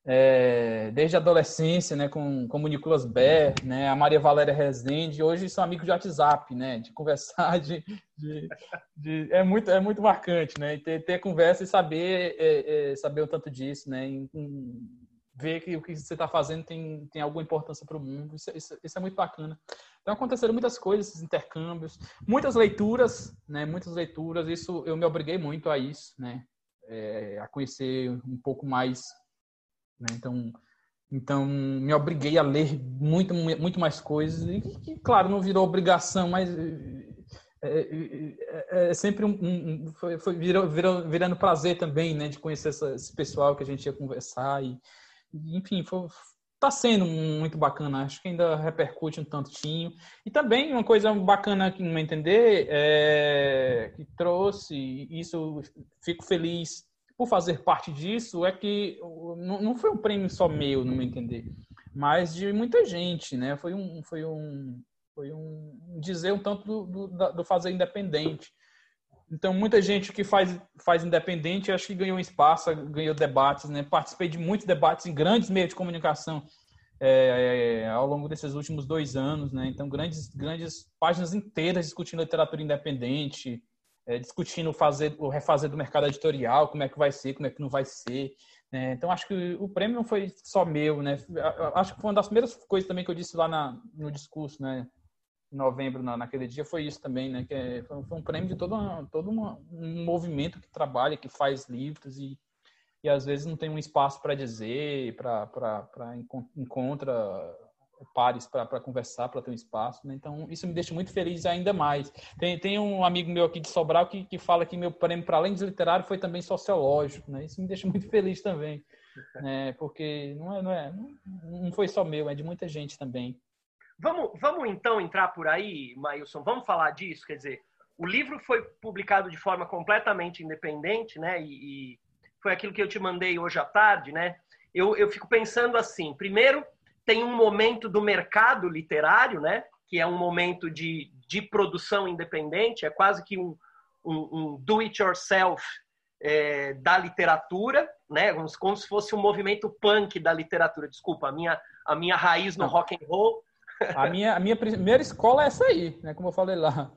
é, desde a adolescência, né, com, como o Nicolas Ber, né, a Maria Valéria Rezende, hoje são amigos de WhatsApp, né, de conversar, de, de, de é muito é muito marcante, né, ter, ter conversa e saber é, é, saber o tanto disso, né, em, em ver que o que você está fazendo tem, tem alguma importância para o mundo, isso, isso, isso, é muito bacana. Então aconteceram muitas coisas, esses intercâmbios, muitas leituras, né, muitas leituras, isso eu me obriguei muito a isso, né, é, a conhecer um pouco mais né? Então, então me obriguei a ler muito, muito mais coisas e, claro, não virou obrigação, mas é, é, é, é sempre um, um foi, foi virou, virou, virando prazer também, né, de conhecer essa, esse pessoal que a gente ia conversar e, enfim, foi, tá sendo muito bacana. Acho que ainda repercute um tantinho. E também uma coisa bacana que não entender é que trouxe isso, fico feliz por fazer parte disso, é que não foi um prêmio só meu, no meu entender, mas de muita gente, né? Foi um, foi um, foi um dizer um tanto do, do, do fazer independente. Então, muita gente que faz, faz independente, acho que ganhou espaço, ganhou debates, né? Participei de muitos debates em grandes meios de comunicação é, é, ao longo desses últimos dois anos, né? Então, grandes, grandes páginas inteiras discutindo literatura independente, é, discutindo fazer, o refazer do mercado editorial, como é que vai ser, como é que não vai ser. Né? Então, acho que o prêmio não foi só meu, né? Acho que foi uma das primeiras coisas também que eu disse lá na, no discurso, né? Em novembro, na, naquele dia, foi isso também, né? Que é, foi, foi, um prêmio de todo, uma, todo uma, um movimento que trabalha, que faz livros e, e às vezes não tem um espaço para dizer, para encontra pares para conversar, para ter um espaço. Né? Então, isso me deixa muito feliz ainda mais. Tem, tem um amigo meu aqui de Sobral que, que fala que meu prêmio, para além de literário, foi também sociológico. Né? Isso me deixa muito feliz também. Né? Porque não, é, não, é, não foi só meu, é de muita gente também.
Vamos, vamos então entrar por aí, Mailson? Vamos falar disso? Quer dizer, o livro foi publicado de forma completamente independente, né? E, e foi aquilo que eu te mandei hoje à tarde, né? Eu, eu fico pensando assim: primeiro, tem um momento do mercado literário, né? Que é um momento de, de produção independente, é quase que um, um, um do-it-yourself é, da literatura, né? Como, como, se fosse um movimento punk da literatura. Desculpa, a minha, a minha raiz no rock and roll.
A minha, a minha primeira escola é essa aí, né? Como eu falei lá.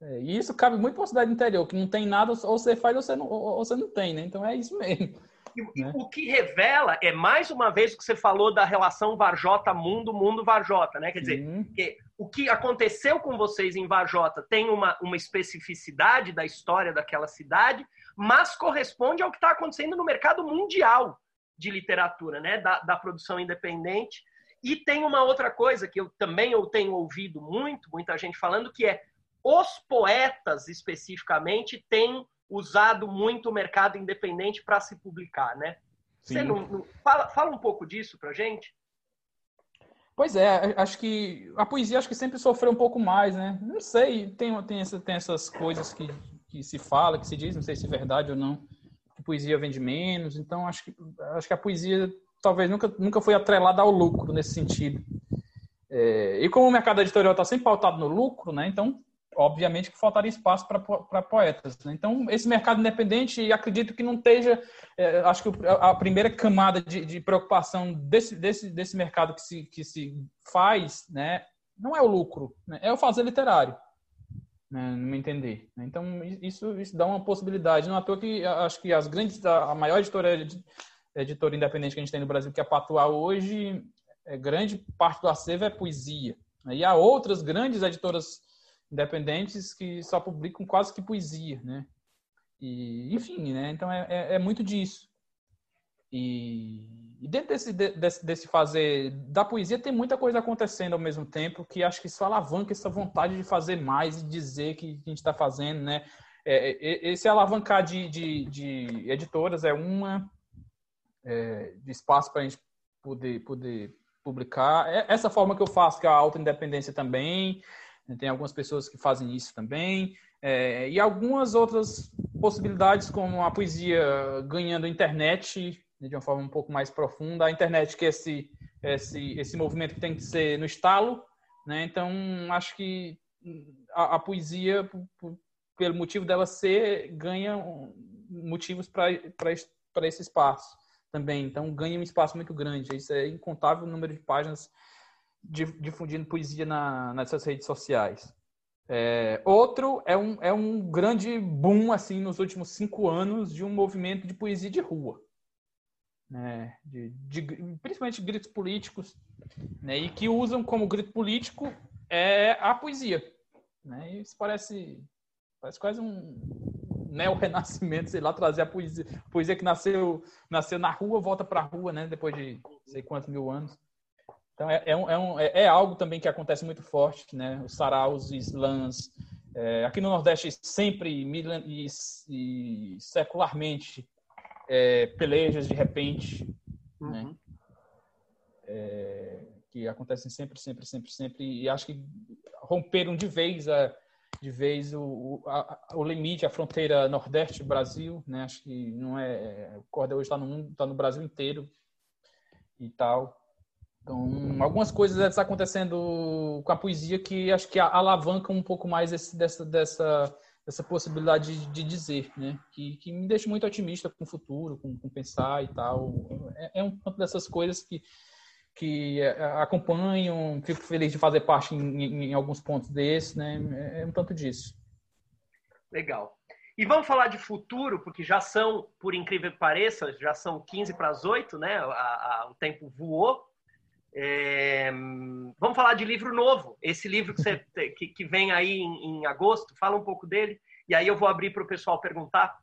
É, e isso cabe muito para a cidade interior, que não tem nada, ou você faz ou você não, ou você não tem, né? Então é isso mesmo.
E, né? o que revela é, mais uma vez, o que você falou da relação Varjota-Mundo, Mundo-Varjota, né? Quer dizer, que o que aconteceu com vocês em Varjota tem uma, uma especificidade da história daquela cidade, mas corresponde ao que está acontecendo no mercado mundial de literatura, né? Da, da produção independente. E tem uma outra coisa que eu também eu tenho ouvido muito, muita gente falando, que é os poetas especificamente têm usado muito o mercado independente para se publicar, né? Sim. Você não, não, fala, fala um pouco disso para gente.
Pois é, acho que a poesia acho que sempre sofreu um pouco mais, né? Não sei, tem, tem, essa, tem essas coisas que, que se fala, que se diz, não sei se é verdade ou não, que poesia vende menos, então acho que, acho que a poesia talvez nunca, nunca foi atrelada ao lucro nesse sentido. É, e como o mercado editorial está sempre pautado no lucro, né? Então obviamente que faltaria espaço para poetas. Né? Então, esse mercado independente, acredito que não esteja. É, acho que a primeira camada de, de, preocupação desse, desse, desse mercado que se, que se faz né, não é o lucro, né, é o fazer literário. Né, no meu entender. Né? Então, isso, isso dá uma possibilidade. Não à toa que acho que as grandes, a maior editora, editora independente que a gente tem no Brasil, que é a Patuá hoje, é, grande parte do acervo é poesia. E há outras grandes editoras independentes que só publicam quase que poesia, né? E, enfim, né? Então é, é, é muito disso. E, e dentro desse, desse, desse, fazer da poesia tem muita coisa acontecendo ao mesmo tempo que acho que isso alavanca essa vontade de fazer mais e dizer que a gente está fazendo, né? É, é, esse alavancar de, de, de, editoras é uma é, de espaço para a gente poder, poder publicar. É essa forma que eu faço, que é a alta independência também. Né? Tem algumas pessoas que fazem isso também. É, e algumas outras possibilidades, como a poesia ganhando internet né, de uma forma um pouco mais profunda. A internet que é esse, esse, esse movimento que tem que ser no estalo. Né? Então, acho que a, a poesia, por, por, pelo motivo dela ser, ganha motivos para esse espaço também. Então, ganha um espaço muito grande. Isso é incontável o número de páginas difundindo poesia na, nessas redes sociais. É, outro é um, é um grande boom, assim, nos últimos cinco anos, de um movimento de poesia de rua. Né, de, de, principalmente gritos políticos, né, e que usam como grito político é a poesia. Né, isso parece, parece quase um neo-renascimento, sei lá, trazer a poesia, a poesia que nasceu, nasceu na rua, volta para a rua, né, depois de sei quantos mil anos. Então, é, é, um, é, um, é, é, algo também que acontece muito forte, né? Os saraus, slams. É, aqui no Nordeste, sempre e, e secularmente, é, pelejas de repente, uhum. né? Que acontecem sempre, sempre, sempre, sempre. E acho que romperam de vez a, de vez o, a, o limite, a fronteira Nordeste Brasil, né? Acho que não é. O cordel hoje está no mundo, está no Brasil inteiro e tal. Então, algumas coisas estão acontecendo com a poesia que acho que alavancam um pouco mais esse, dessa, dessa, dessa possibilidade de, de dizer, né? Que, que, me deixa muito otimista com o futuro, com, com pensar e tal. É, é um tanto dessas coisas que, que é, acompanham, fico feliz de fazer parte em, em, em alguns pontos desses, né? É, é um tanto disso.
Legal. E vamos falar de futuro, porque já são, por incrível que pareça, já são 15 para as 8, né? A, a, o tempo voou. É, vamos falar de livro novo. Esse livro que, você, [LAUGHS] que, que vem aí em, em, agosto, fala um pouco dele. E aí eu vou abrir para o pessoal perguntar.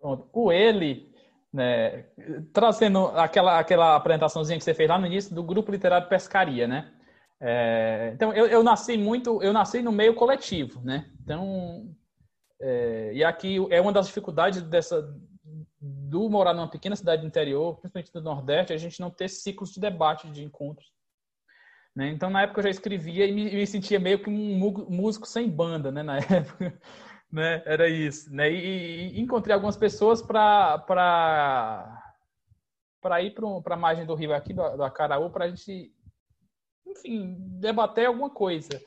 O ele, né, trazendo aquela, aquela apresentaçãozinha que você fez lá no início do grupo literário Pescaria, né? É, então eu, eu nasci muito, eu nasci no meio coletivo, né? Então é, e aqui é uma das dificuldades dessa do morar numa pequena cidade do interior, principalmente do Nordeste, a gente não ter ciclos de debate, de encontros. Né? Então, na época, eu já escrevia e me, me, sentia meio que um músico sem banda, né? Na [LAUGHS] época, né? Era isso. Né? E, e encontrei algumas pessoas para para ir para a margem do rio aqui, do, do Acaraú, para a gente, enfim, debater alguma coisa.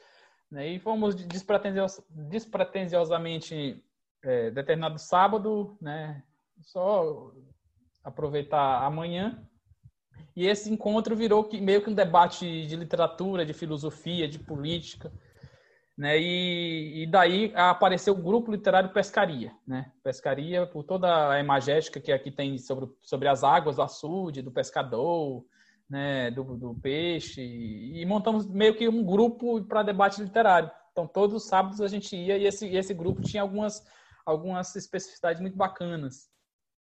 Né? E fomos despretensios, despretensiosamente é, determinado sábado, né? só aproveitar amanhã. E esse encontro virou meio que um debate de literatura, de filosofia, de política. Né? E, e, daí apareceu o grupo literário Pescaria, né? Pescaria por toda a imagética que aqui tem sobre, sobre as águas do açude, do pescador, né? Do, do peixe e montamos meio que um grupo para debate literário. Então todos os sábados a gente ia e esse, esse grupo tinha algumas algumas especificidades muito bacanas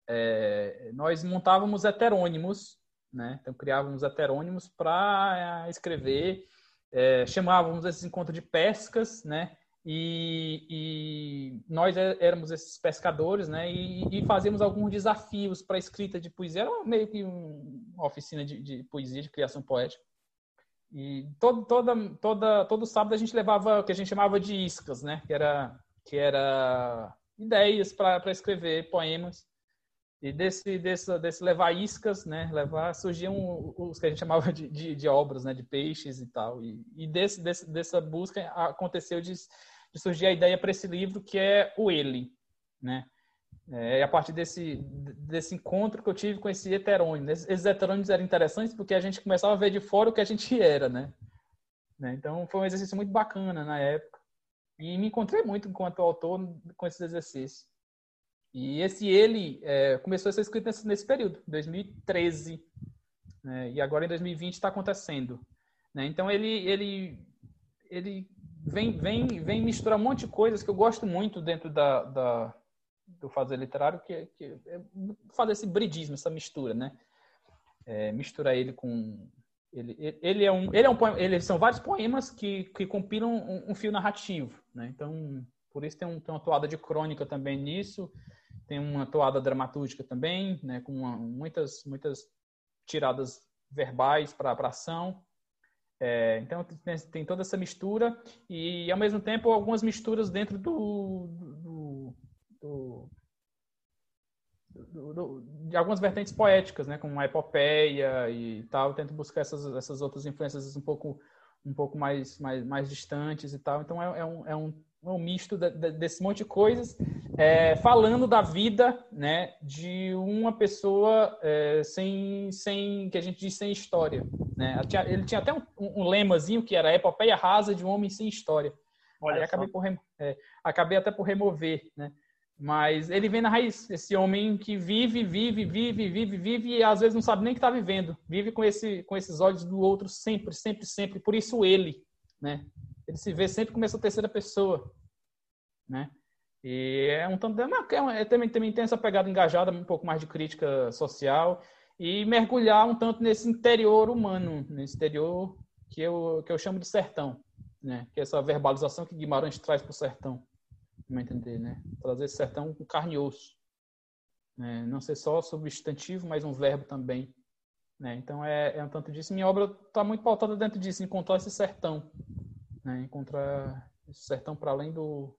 é, nós montávamos heterônimos, né? Então criávamos heterônimos para é, escrever, é, chamávamos esses encontros de pescas, né? E, e nós é, éramos esses pescadores, né? E, e fazíamos alguns desafios para escrita de poesia. Era meio que uma oficina de, de poesia, de criação poética. E todo, toda, toda, todo sábado a gente levava o que a gente chamava de iscas, né? Que era, que era ideias para escrever poemas. E desse, desse, desse levar iscas, né? Levar, surgiam os que a gente chamava de, de, de obras, né? De peixes e tal. E, e desse, desse, dessa busca aconteceu de, de surgir a ideia para esse livro, que é o Ele, né? É a partir desse, desse encontro que eu tive com esse heterônimo. Esses heterônimos eram interessantes porque a gente começava a ver de fora o que a gente [LAUGHS] era, né? né? Então foi um exercício muito bacana na época. E me encontrei muito enquanto autor com esses exercícios. E esse ele é, começou a ser escrito nesse, nesse período, 2013. Né? E agora em 2020 está acontecendo. Né? Então ele, ele, ele vem, vem, vem misturar um monte de coisas que eu gosto muito dentro da, da do fazer literário, que, que é fazer esse bridismo, essa mistura, né? É, misturar ele com ele, ele é um ele é um poema, ele são vários poemas que, que compilam um, um fio narrativo, né? Então por isso tem, um, tem uma toada de crônica também nisso, tem uma toada dramatúrgica também, né? Com uma, muitas muitas tiradas verbais para ação. É, então tem, tem, toda essa mistura e ao mesmo tempo algumas misturas dentro do, do, do, do de algumas vertentes poéticas, né, como a epopeia e tal. Tento buscar essas, essas outras influências um pouco um pouco mais mais, mais distantes e tal. Então é, é um, é um um misto de, de, desse monte de coisas, é, falando da vida, né, de uma pessoa é, sem, sem, que a gente diz sem história, né? Ele tinha até um, um lemazinho que era a epopeia rasa de um homem sem história. Olha Aí acabei, por, é, acabei até por remover, né? Mas ele vem na raiz, esse homem que vive, vive, vive, vive, vive e às vezes não sabe nem que está vivendo. Vive com, esse, com esses olhos do outro sempre, sempre, sempre. Por isso ele, né? Ele se vê sempre como essa terceira pessoa, né? E é um tanto, é, é, também, também tem essa pegada engajada, um pouco mais de crítica social e mergulhar um tanto nesse interior humano, nesse interior que eu, que eu chamo de sertão, né? Que é essa verbalização que Guimarães traz para o sertão, como entender, né? Trazer esse sertão com carne e osso, né? Não ser só substantivo, mas um verbo também, né? Então é, é um tanto disso. Minha obra está muito pautada dentro disso, encontrar esse sertão, né? Encontrar esse sertão para além do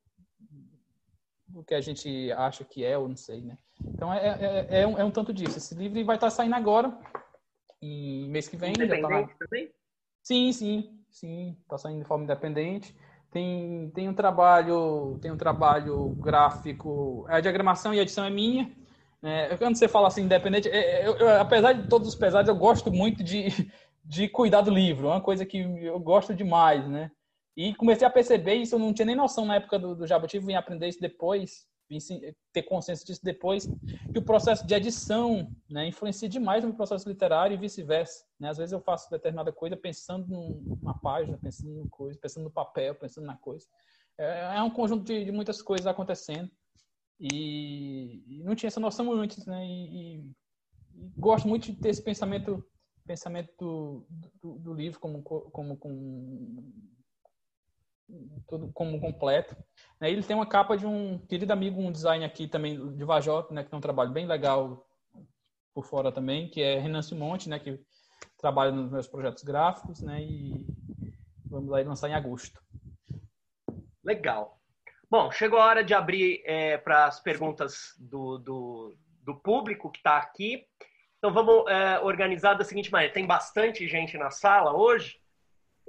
do que a gente acha que é ou não sei, né? Então é, é, é, um, é um tanto disso. Esse livro vai estar saindo agora, e mês que vem.
Independente tá na... também?
Sim, sim, sim. Está saindo de forma independente. Tem, tem um trabalho, tem um trabalho gráfico. A diagramação e a edição é minha. É, quando você fala assim, independente, é, é, eu, eu, apesar de todos os pesares, eu gosto muito de, [LAUGHS] de cuidar do livro. É uma coisa que eu gosto demais, né? E comecei a perceber isso, eu não tinha nem noção na época do, do Jabuti, vim aprender isso depois, vim ter consciência disso depois, que o processo de edição né, influencia demais no processo literário e vice-versa. Né? Às vezes eu faço determinada coisa pensando numa página, pensando numa coisa, pensando no papel, pensando na coisa. É, é um conjunto de, de, muitas coisas acontecendo. E, e, não tinha essa noção antes, né? E, e, e, gosto muito de ter esse pensamento pensamento do, do, do livro como, como, como tudo como completo. Né? Ele tem uma capa de um querido amigo, um design aqui também de Vajota, né, que tem um trabalho bem legal por fora também, que é Renan Simonte, né, que trabalha nos meus projetos gráficos, né, e vamos aí lançar em agosto.
Legal. Bom, chegou a hora de abrir é, para as perguntas do, do, do, público que está aqui. Então vamos é, organizar da seguinte maneira: tem bastante gente na sala hoje,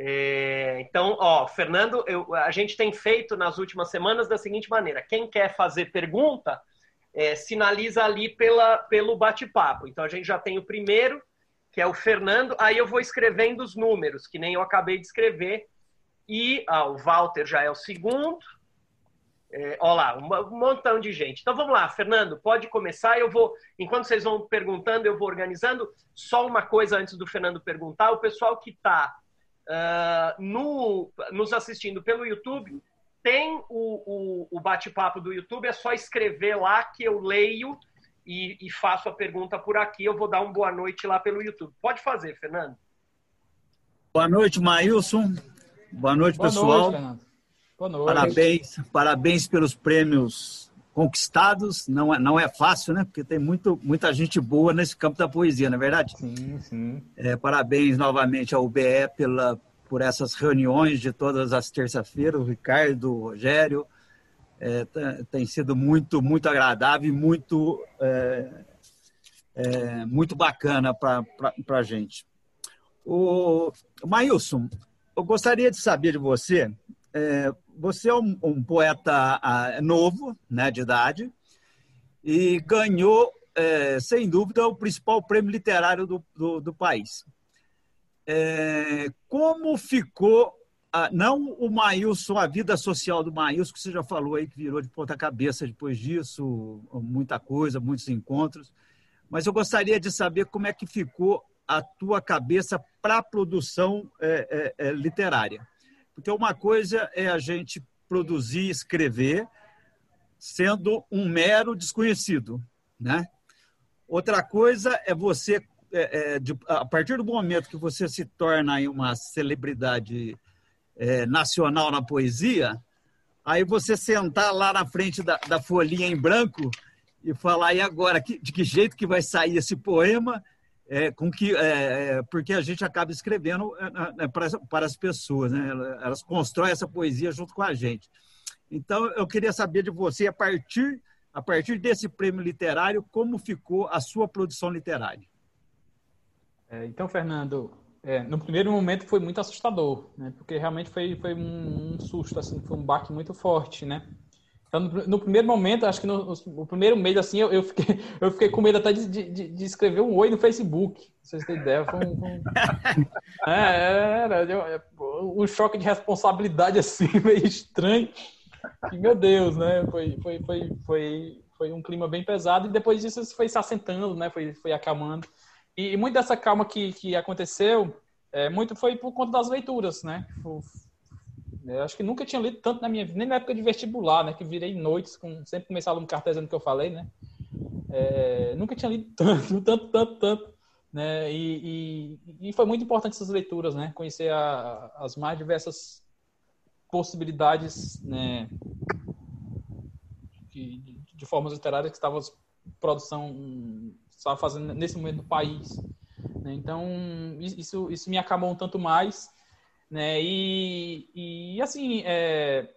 é, então, ó, Fernando, eu, a gente tem feito nas últimas semanas da seguinte maneira: quem quer fazer pergunta, é, sinaliza ali pela, pelo bate-papo. Então, a gente já tem o primeiro, que é o Fernando, aí eu vou escrevendo os números, que nem eu acabei de escrever, e ah, o Walter já é o segundo. É, lá, um, um montão de gente. Então vamos lá, Fernando, pode começar. Eu vou, enquanto vocês vão perguntando, eu vou organizando. Só uma coisa antes do Fernando perguntar: o pessoal que está uh, no, nos assistindo pelo YouTube, tem o, o, o bate-papo do YouTube, é só escrever lá que eu leio e, e, faço a pergunta por aqui. Eu vou dar uma boa noite lá pelo YouTube. Pode fazer, Fernando.
Boa noite, Maílson. Boa noite, boa pessoal. Noite, boa noite. Parabéns, parabéns pelos prêmios conquistados. Não é, não é fácil, né? Porque tem muito, muita gente boa nesse campo da poesia, não é verdade?
Sim, sim.
É, parabéns novamente ao UBE pela, por essas reuniões de todas as terças-feiras, o Ricardo, o Rogério. É, tem sido muito, muito agradável e muito, é, é, muito bacana para a gente. O Maílson, eu gostaria de saber de você é, você é um, um poeta ah, novo, né, de idade, e ganhou, é, sem dúvida, o principal prêmio literário do, do, do país. É, como ficou, ah, não o Maílson, a vida social do Maílson, que você já falou aí, que virou de ponta cabeça depois disso, muita coisa, muitos encontros, mas eu gostaria de saber como é que ficou a tua cabeça para a produção é, é, é, literária? Porque uma coisa é a gente produzir, escrever, sendo um mero desconhecido, né? Outra coisa é você, é, é, de, a partir do momento que você se torna uma celebridade é, nacional na poesia, aí você sentar lá na frente da, da folhinha em branco e falar, e agora, que, de que jeito que vai sair esse poema? É, com que, é, é porque a gente acaba escrevendo é, é, para, para as pessoas, né? elas constroem essa poesia junto com a gente. Então, eu queria saber de você, a partir, a partir desse prêmio literário, como ficou a sua produção literária?
então, Fernando, é, no primeiro momento foi muito assustador, né? Porque realmente foi, foi um, um, susto, assim, foi um baque muito forte, né? Então, no, primeiro momento, acho que no, no, primeiro mês, assim, eu, eu, fiquei, [LAUGHS] eu fiquei com medo até de, de, de escrever um oi no Facebook. Não sei se tem ideia. Foi um, um... [LAUGHS] É, era um choque de responsabilidade, [LAUGHS] assim, meio estranho. E, meu Deus, né? Foi, foi, foi, foi, foi um clima bem pesado. E depois disso, foi se assentando, né? Foi, foi acalmando. E, e muito dessa calma que, que aconteceu, é, muito foi por conta das leituras, né? Eu acho que nunca tinha lido tanto na minha vida, nem na época de vestibular, né? Que virei noites, com, sempre começava aluno cartesiano que eu falei, né? É, nunca tinha lido [LAUGHS] tanto, tanto, tanto, tanto. Né? E, e, e foi muito importante essas leituras, né? Conhecer a, as mais diversas possibilidades, né? De, de, formas literárias que estavam produção estava fazendo nesse momento no país. Né? Então, isso, isso me acabou um tanto mais. Né? E, e assim, é,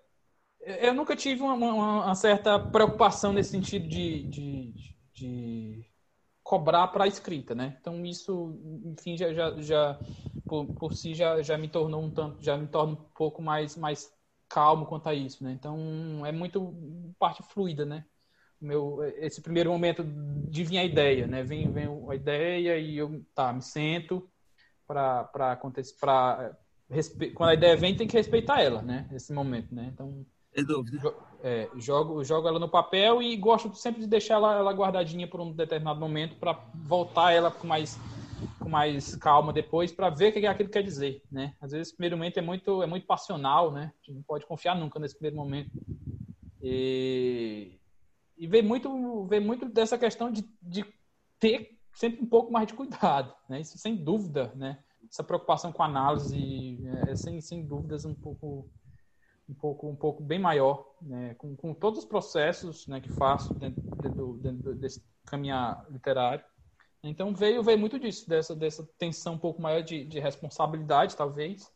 eu nunca tive uma, uma, uma, certa preocupação nesse sentido de, de, de cobrar para a escrita, né? Então isso, enfim, já, já, já por, por, si já, já me tornou um tanto, já me torna um pouco mais mais calmo quanto a isso, né? Então é muito parte fluida, né? meu esse primeiro momento de vir a ideia, né? Vem, vem a ideia e eu tá, me sento para acontecer para quando a ideia vem tem que respeitar ela, né? Esse momento, né? Então
Sem dúvida.
É, jogo jogo ela no papel e gosto sempre de deixar ela, ela guardadinha por um determinado momento para voltar ela com mais com mais calma depois para ver o que aquilo quer dizer, né? Às vezes o primeiro momento é muito é muito passional, né? A gente não pode confiar nunca nesse primeiro momento. E e vem muito, vem muito dessa questão de, de ter sempre um pouco mais de cuidado, né? Isso sem dúvida, né? Essa preocupação com análise é, é sem, sem dúvidas um pouco um pouco um pouco bem maior, né? Com, com todos os processos, né, que faço dentro, dentro, dentro desse caminhar literário. Então veio veio muito disso, dessa dessa tensão um pouco maior de, de responsabilidade, talvez,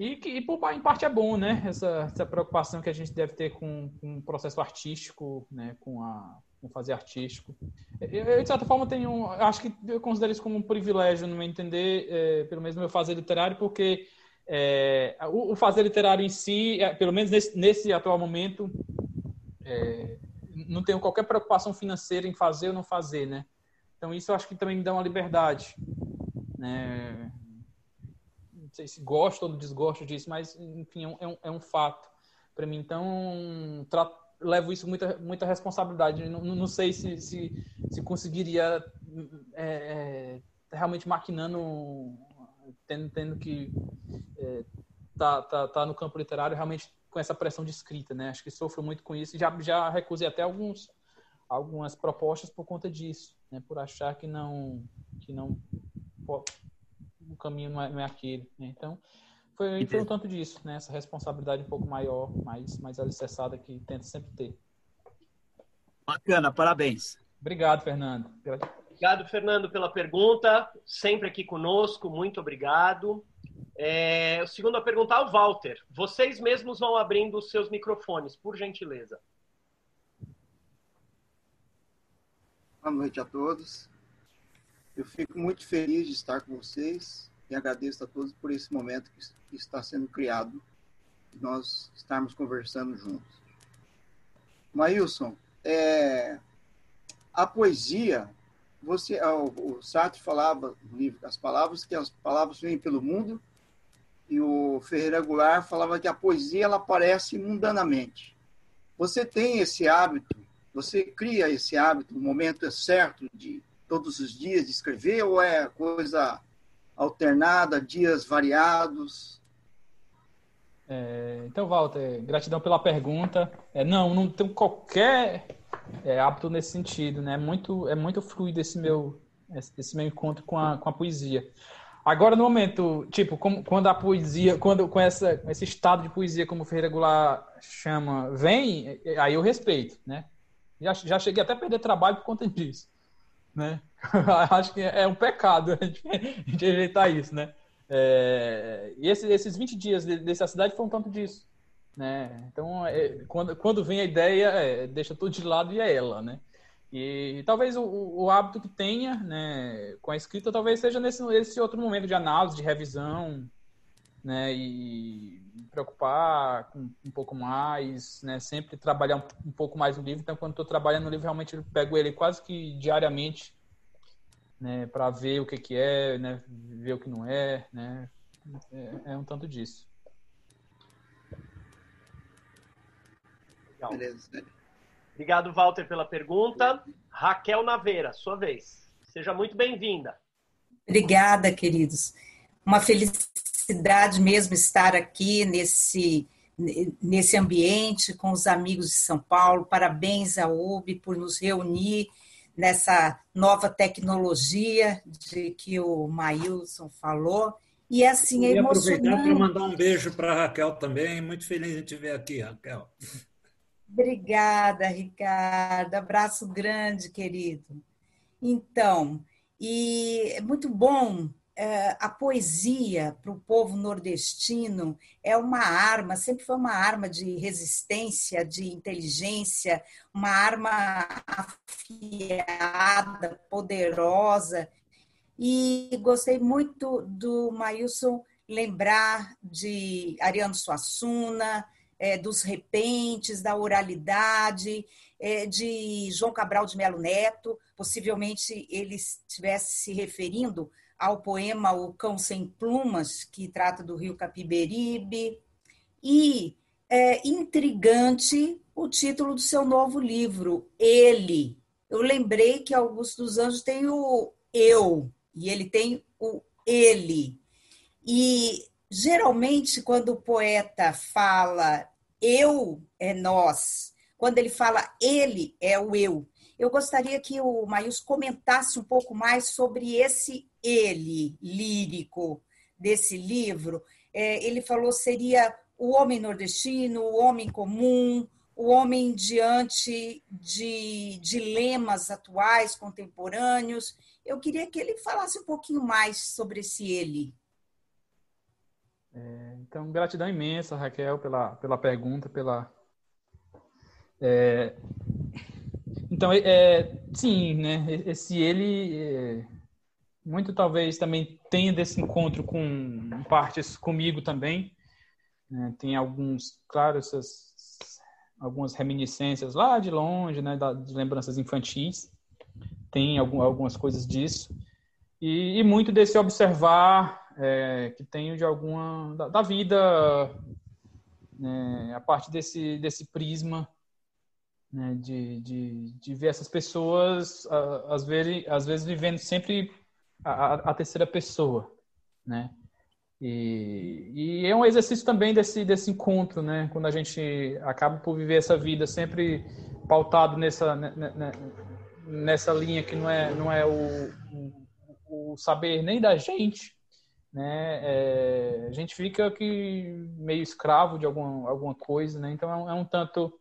e que, e, por, em parte, é bom, né? Essa, essa preocupação que a gente deve ter com, com o processo artístico, né? Com, a, com fazer artístico. Eu, de certa forma, tenho... Acho que eu considero isso como um privilégio, no meu entender, é, pelo menos no meu fazer literário, porque é, o, o, fazer literário em si, é, pelo menos nesse, nesse atual momento, é, não tenho qualquer preocupação financeira em fazer ou não fazer, né? Então, isso eu acho que também me dá uma liberdade, né? não sei se gosto ou desgosto disso, mas enfim, é um, é um é fato para mim. Então, levo isso muita muita responsabilidade. Não, não sei se, se, se conseguiria é, é, realmente maquinando, tendo, tendo que é, tá, tá, tá no campo literário realmente com essa pressão de escrita, né? Acho que sofro muito com isso. Já já recusei até alguns algumas propostas por conta disso, né? Por achar que não que não o caminho não é, não é aquele. Né? Então, foi, foi um tanto disso, né? Essa responsabilidade um pouco maior, mais, mais alicerçada que tenta sempre ter.
Bacana, parabéns.
Obrigado, Fernando.
Obrigado, Fernando, pela pergunta. Sempre aqui conosco, muito obrigado. É, o segundo a perguntar ao Walter. Vocês mesmos vão abrindo os seus microfones, por gentileza.
Boa noite a todos. Eu fico muito feliz de estar com vocês e agradeço a todos por esse momento que está sendo criado nós estarmos conversando juntos. Maílson, é, a poesia, você, o Sartre falava no livro As Palavras, que as palavras vêm pelo mundo, e o Ferreira Goulart falava que a poesia ela aparece mundanamente. Você tem esse hábito, você cria esse hábito no momento certo de todos os dias de escrever ou é coisa alternada, dias variados?
É, então, Walter, gratidão pela pergunta. É, não, não tenho qualquer é, hábito nesse sentido, né? É muito, é muito fluido esse meu, esse meu encontro com a, com a poesia. Agora, no momento, tipo, como, quando a poesia, quando com essa, esse estado de poesia, como o Ferreira Goulart chama, vem, aí eu respeito, né? Já, já cheguei até a perder trabalho por conta disso, né? [LAUGHS] Acho que é um pecado [LAUGHS] a gente, a gente rejeitar isso, né? É, e esse, esses 20 dias dessa cidade foi um tanto disso, né? Então, é, quando, quando vem a ideia, é, deixa tudo de lado e é ela, né? E talvez o, o, hábito que tenha né, com a escrita talvez seja nesse, nesse outro momento de análise, de revisão, né, e preocupar com um pouco mais, né, sempre trabalhar um, um pouco mais no livro. Então, quando estou trabalhando no livro, realmente eu pego ele quase que diariamente, né, para ver o que, que é, né, ver o que não é, né, é, é um tanto disso.
Beleza. Obrigado, Walter, pela pergunta. Raquel Naveira, sua vez. Seja muito bem-vinda.
Obrigada, queridos. Uma felicidade mesmo estar aqui nesse, nesse ambiente com os amigos de São Paulo. Parabéns à UB por nos reunir nessa nova tecnologia de que o Maílson falou. E assim é emocionante.
aproveitar para mandar um beijo para a Raquel também. Muito feliz de te ver aqui, Raquel.
Obrigada, Ricardo. Abraço grande, querido. Então, e é muito bom. É, a poesia para o povo nordestino é uma arma, sempre foi uma arma de resistência, de inteligência, uma arma afiada, poderosa. E gostei muito do Maílson lembrar de Ariano Suassuna, é, dos repentes, da oralidade, é, de João Cabral de Melo Neto. Possivelmente ele estivesse se referindo ao poema O Cão Sem Plumas, que trata do rio Capiberibe. E é intrigante o título do seu novo livro, Ele. Eu lembrei que Augusto dos Anjos tem o eu, e ele tem o ele. E geralmente, quando o poeta fala eu é nós. Quando ele fala ele é o eu. Eu gostaria que o Maius comentasse um pouco mais sobre esse ele lírico desse livro. É, ele falou seria o homem nordestino, o homem comum, o homem diante de dilemas atuais, contemporâneos. Eu queria que ele falasse um pouquinho mais sobre esse ele.
É, então, gratidão imensa, Raquel, pela, pela pergunta, pela. É, então, é, sim, né? Esse ele é, muito talvez também tenha desse encontro com partes comigo também. Né? Tem alguns, claro, essas algumas reminiscências lá de longe, né, das lembranças infantis. Tem algum, algumas coisas disso. E, e muito desse observar é, que tenho de alguma da, da vida né, a partir desse desse prisma né, de, de, de ver essas pessoas às vezes às vezes vivendo sempre a, a terceira pessoa né e, e, é um exercício também desse desse encontro né quando a gente acaba por viver essa vida sempre pautado nessa né, né, né, nessa linha que não é não é o, o saber nem da gente né? É, a gente fica meio escravo de alguma, alguma coisa, né? Então é um, é um tanto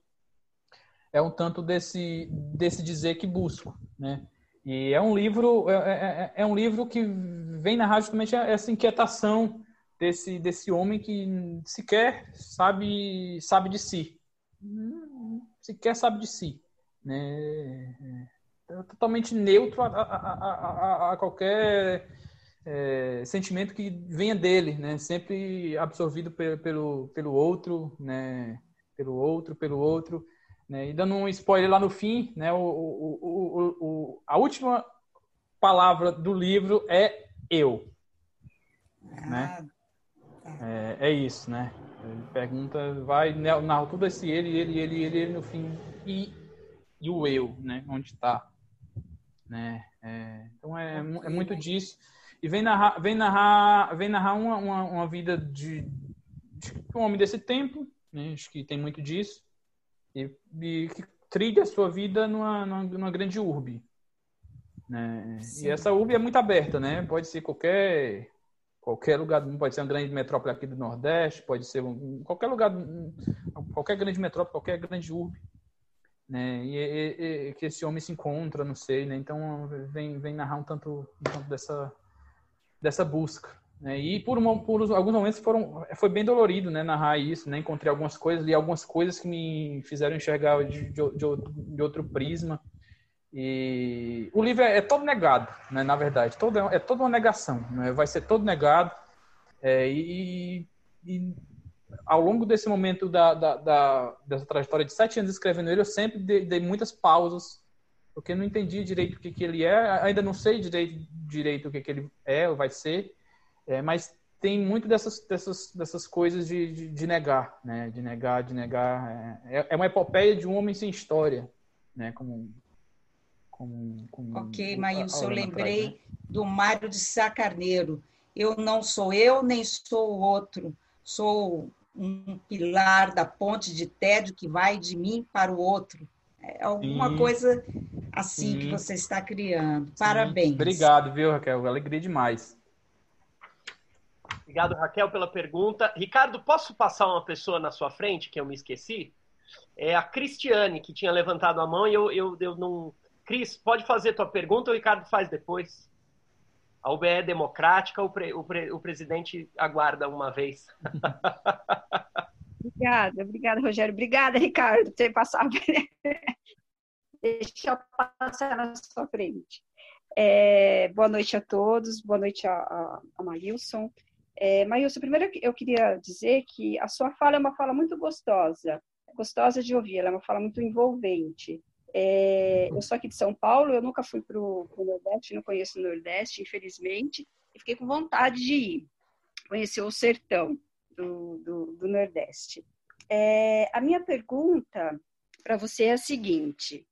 é um tanto desse desse dizer que busco, né? E é um livro é, é, é, é um livro que vem narrar justamente essa inquietação desse desse homem que sequer sabe sabe de si, sequer sabe de si, né? É totalmente neutro a, a, a, a qualquer é, sentimento que venha dele, né? Sempre absorvido pelo, pelo outro, né? Pelo outro, pelo outro, né? E dando um spoiler lá no fim, né? O, o, o, o a última palavra do livro é eu, né? Ah, tá. É, é isso, né? Ele pergunta, vai narra tudo esse ele, ele, ele, ele, ele no fim e, e o eu, né? Onde está? né? É, então é, é, muito disso e vem narrar, vem narrar, vem narrar uma, uma, uma vida de, de, um homem desse tempo, né? acho que tem muito disso e, e que trilha a sua vida numa, numa, numa grande urbe, né? E essa urbe é muito aberta, né? Pode ser qualquer qualquer lugar, pode ser uma grande metrópole aqui do Nordeste, pode ser um, qualquer lugar, qualquer grande metrópole, qualquer grande urbe, né? E, e, e, que esse homem se encontra, não sei, né? Então vem vem narrar um tanto, um tanto dessa dessa busca, né? E por, uma, por alguns momentos foram foi bem dolorido, né? Narrar isso, né? Encontrei algumas coisas e algumas coisas que me fizeram enxergar de, de, de outro prisma e o livro é, é, todo negado, né, na verdade. Todo, é, é toda uma negação. Né? Vai ser todo negado. É, e, e, ao longo desse momento da, da, da, dessa trajetória de sete anos escrevendo ele, eu sempre dei, dei muitas pausas, porque não entendi direito o que, que ele é. Ainda não sei direito, direito o que, que ele é ou vai ser. É, mas tem muito dessas, dessas, dessas coisas de, de, de negar, né? De negar, de negar. É, é uma epopeia de um homem sem história, né? Como
com, com ok, Maílson, eu lembrei atrás, né? do Mário de Sá Carneiro. Eu não sou eu, nem sou o outro. Sou um pilar da ponte de tédio que vai de mim para o outro. É alguma Sim. coisa assim Sim. que você está criando. Parabéns.
Obrigado, viu, Raquel? Alegria demais.
Obrigado, Raquel, pela pergunta. Ricardo, posso passar uma pessoa na sua frente que eu me esqueci? É a Cristiane, que tinha levantado a mão e eu, eu, eu não Cris, pode fazer tua pergunta, o Ricardo faz depois. A UBE é democrática, o, pre, o, pre, o presidente aguarda uma vez. [LAUGHS]
obrigada, obrigada, Rogério. Obrigada, Ricardo, por ter passado. Deixa eu passar na sua frente. É, boa noite a todos, boa noite a, a, a Marilson. É, primeiro eu queria dizer que a sua fala é uma fala muito gostosa, gostosa de ouvir, ela é uma fala muito envolvente. É, eu sou aqui de São Paulo, eu nunca fui para o Nordeste, não conheço o Nordeste, infelizmente, e fiquei com vontade de ir conhecer o sertão do, do, do Nordeste. É, a minha pergunta para você é a seguinte: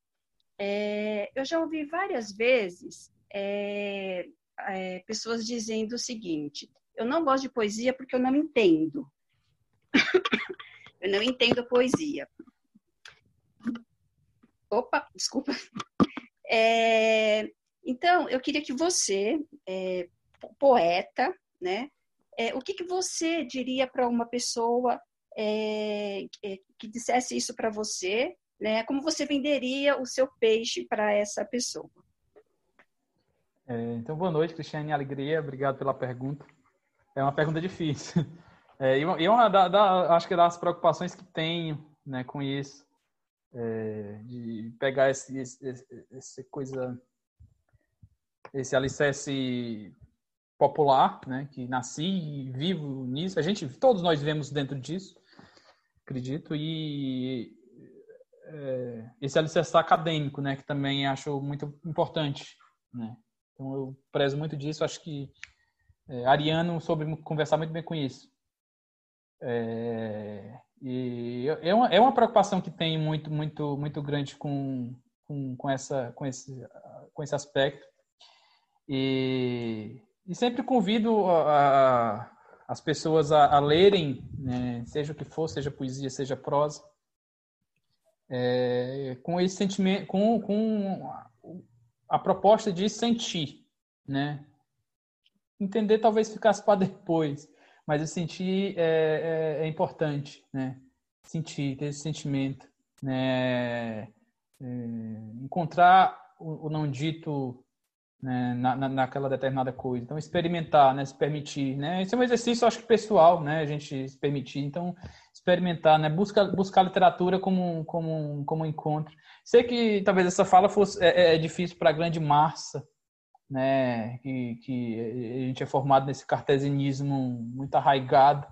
é, eu já ouvi várias vezes é, é, pessoas dizendo o seguinte: eu não gosto de poesia porque eu não entendo. [COUGHS] eu não entendo poesia. Opa, desculpa. É, então, eu queria que você, é, poeta, né, é, o que, que você diria para uma pessoa é, é, que dissesse isso para você, né? Como você venderia o seu peixe para essa pessoa?
É, então, boa noite, Cristiane Alegria. Obrigado pela pergunta. É uma pergunta difícil. [LAUGHS] É, e uma da, da, acho que das preocupações que tenho né, com isso é, de pegar esse, esse, esse, coisa, esse alicerce popular, né, que nasci e vivo nisso. A gente, todos nós vivemos dentro disso, acredito, e é, esse alicerce acadêmico, né, que também acho muito importante, né. Então eu prezo muito disso. Acho que é, Ariano soube conversar muito bem com isso. É, e é uma, é uma preocupação que tem muito, muito, muito grande com, com, com, essa, com, esse, com esse aspecto. E, e sempre convido a, a, as pessoas a, a lerem, né, seja o que for, seja poesia, seja prosa, é, com esse sentimento, com, com a proposta de sentir, né? Entender talvez ficasse para depois, mas eu sentir é, é, é importante, né? Sentir, ter esse sentimento, né? É, encontrar o, o, não dito né? Na, na, naquela determinada coisa. Então, experimentar, né? Se permitir, né? Esse é um exercício, acho que pessoal, né? A gente se permitir. Então, experimentar, né? Buscar, buscar literatura como, como, como um encontro. Sei que talvez essa fala fosse é, é difícil para a grande massa, né, que, que a gente é formado nesse cartesianismo muito arraigado,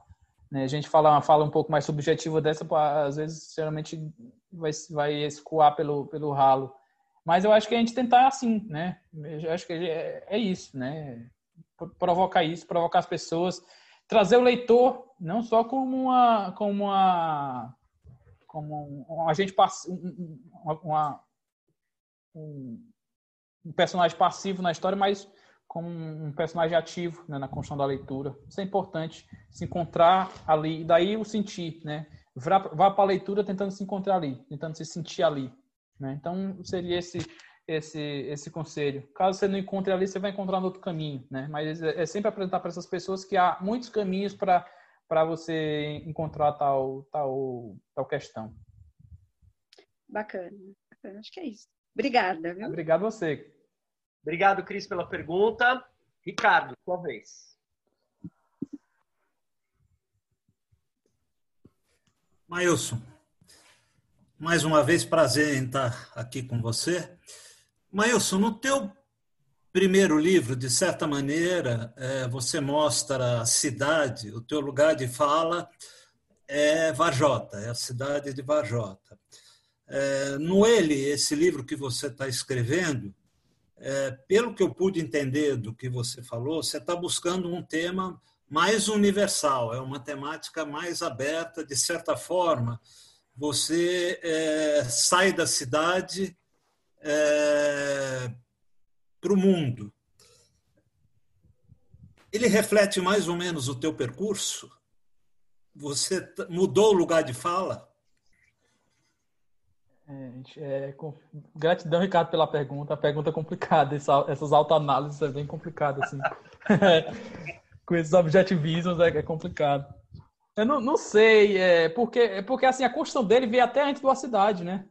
né, a gente fala uma fala um pouco mais subjetiva dessa, às vezes, geralmente vai, vai escoar pelo, pelo ralo. Mas eu acho que a gente tentar assim, né, eu acho que é, é isso, né, provocar isso, provocar as pessoas, trazer o leitor não só como uma, como uma, como um, um agente, uma, uma um, um personagem passivo na história, mas como um personagem ativo né, na construção da leitura. Isso é importante, se encontrar ali, e daí o sentir, né? Vá, vá para a leitura tentando se encontrar ali, tentando se sentir ali. Né? Então, seria esse, esse, esse conselho. Caso você não encontre ali, você vai encontrar no outro caminho. Né? Mas é, é sempre apresentar para essas pessoas que há muitos caminhos para para você encontrar tal, tal, tal questão.
Bacana, bacana. Acho que é isso. Obrigada. Viu?
Obrigado a você.
Obrigado, Cris, pela pergunta. Ricardo, sua vez.
Mailson, mais uma vez prazer em estar aqui com você. Mailson, no teu primeiro livro, de certa maneira, é, você mostra a cidade, o teu lugar de fala é Varjota, é a cidade de Varjota. É, no Ele, esse livro que você está escrevendo, é, pelo que eu pude entender do que você falou, você está buscando um tema mais universal, é uma temática mais aberta, de certa forma. Você é, sai da cidade é, para o mundo. Ele reflete mais ou menos o teu percurso? Você mudou o lugar de fala?
É, é, com... Gratidão, Ricardo, pela pergunta. A pergunta é complicada. Essa, essas autoanálises é bem complicado, assim. [LAUGHS] com esses objetivismos é, é complicado. Eu não, não sei, é porque, é porque assim, a construção dele veio até antes do Cidade, né?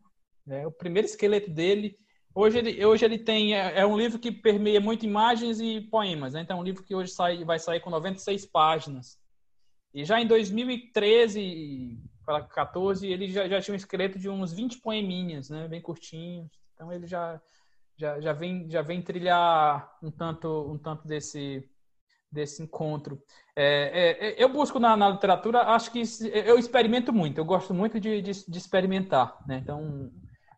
É, o primeiro esqueleto dele. Hoje ele, hoje ele tem. É, é um livro que permeia muito imagens e poemas, né? Então é um livro que hoje sai, vai sair com 96 páginas. E já em 2013 para 14, ele já, já tinha um esqueleto de uns 20 poeminhas, né? Bem curtinhos. Então ele já, já, já, vem, já vem trilhar um tanto, um tanto desse, desse encontro. É, é, eu busco na, na, literatura, acho que eu experimento muito, eu gosto muito de, de, de, experimentar. Né? Então,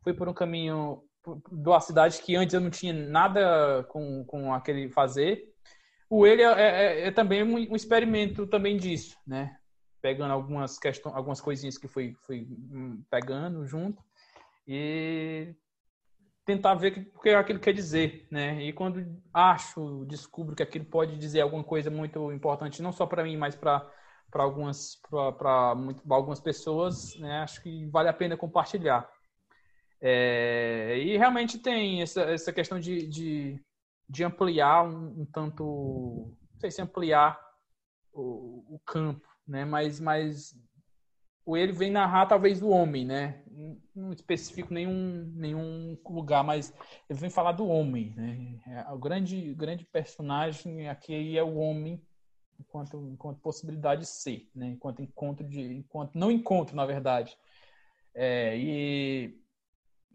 fui por um caminho do A Cidade que antes eu não tinha nada com, com aquele fazer. O ele é, é, é também um, um experimento também disso, né? Pegando algumas questões, algumas coisinhas que fui, fui hum, pegando junto e tentar ver o que aquilo quer dizer, né? E quando acho, descubro que aquilo pode dizer alguma coisa muito importante, não só para mim, mas para para algumas para algumas pessoas, né? Acho que vale a pena compartilhar. É, e realmente tem essa, essa questão de, de, de ampliar um, um, tanto, não sei se ampliar o, o campo, né? Mas, mas o ele vem narrar talvez do homem, né? Não especifico nenhum, nenhum lugar, mas ele vem falar do homem, né? É, o grande, grande personagem aqui é o homem enquanto, enquanto possibilidade de ser, né? Enquanto encontro de, enquanto não encontro, na verdade. É, e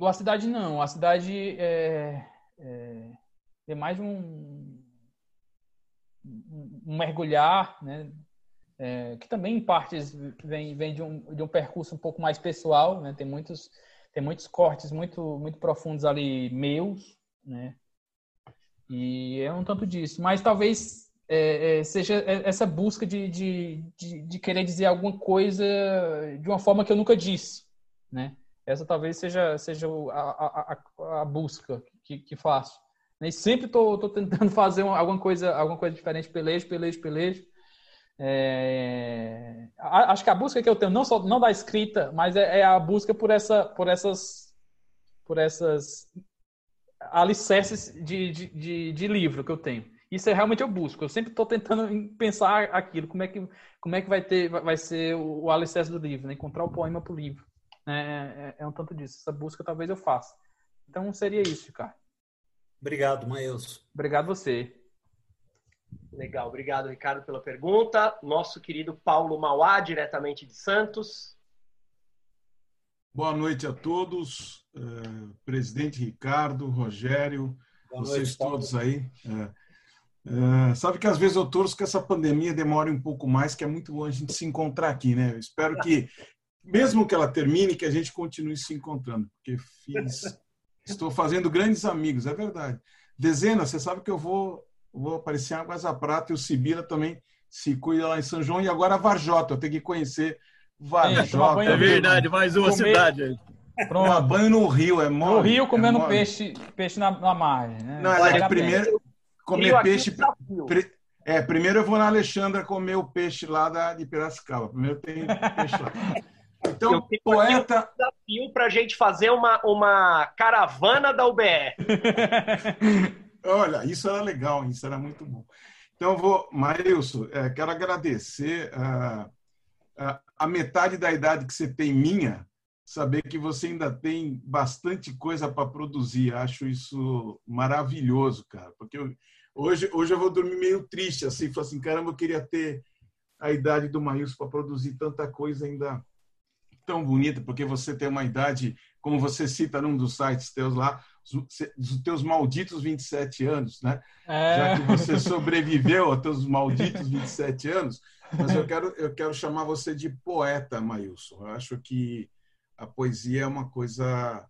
a cidade não, a cidade é, é, é mais um, um mergulhar, né? É, que também em partes vem, vem de, um, de um percurso um pouco mais pessoal, né? Tem muitos, tem muitos cortes muito, muito profundos ali meus, né? E é um tanto disso. Mas talvez é, é, seja essa busca de, de, de, de, querer dizer alguma coisa de uma forma que eu nunca disse, né? Essa talvez seja, seja a, a, a busca que, que faço. E sempre estou tentando [LAUGHS] fazer alguma coisa, alguma coisa diferente, pelejo, pelejo, pelejo. É, acho que a busca que eu tenho não só não da escrita, mas é, é, a busca por essa, por essas, por essas alicerces de, de, de, de livro que eu tenho. Isso é realmente eu busco. Eu sempre estou tentando pensar aquilo, como é que, como é que vai ter, vai ser o, o alicerce do livro, né? encontrar o poema para o livro. É, é, é, um tanto disso. Essa busca talvez eu faça. Então seria isso, cara.
Obrigado, Maílson.
Obrigado você.
Legal, obrigado, Ricardo, pela pergunta. Nosso querido Paulo Mauá, diretamente de Santos.
Boa noite a todos, uh, presidente Ricardo, Rogério, Boa vocês noite, todos aí. Uh, sabe que às vezes eu torço que essa pandemia demore um pouco mais, que é muito bom a gente se encontrar aqui, né? Eu espero que, mesmo que ela termine, que a gente continue se encontrando, porque fiz, [LAUGHS] estou fazendo grandes amigos, é verdade. Dezena, você sabe que eu vou vou aparecer em Águas da Prata e o Sibira também se cuida lá em São João. E agora Varjota, eu tenho que conhecer Varjota.
É, verdade, mais uma comer, cidade aí.
Pronto. Tomar banho no rio é mole.
No rio comendo é peixe, peixe na, na margem. Né?
Não, é primeiro comer peixe. Pre, é, primeiro eu vou na Alexandra comer o peixe lá da, de Piracicaba. Primeiro tem peixe lá.
Então, eu poeta. Um desafio para a gente fazer uma, uma caravana da UBE. [LAUGHS]
Olha, isso era legal, isso era muito bom. Então, vou, Marilson, é, quero agradecer a, a, a, metade da idade que você tem minha, saber que você ainda tem bastante coisa para produzir. Acho isso maravilhoso, cara, porque eu, hoje, hoje eu vou dormir meio triste, assim, assim, caramba, eu queria ter a idade do Maílson para produzir tanta coisa ainda tão bonita, porque você tem uma idade, como você cita num dos sites teus lá, os teus malditos 27 anos, né? É. Já que você sobreviveu aos teus malditos 27 anos, mas eu quero, eu quero chamar você de poeta, Mailson. Eu acho que a poesia é uma coisa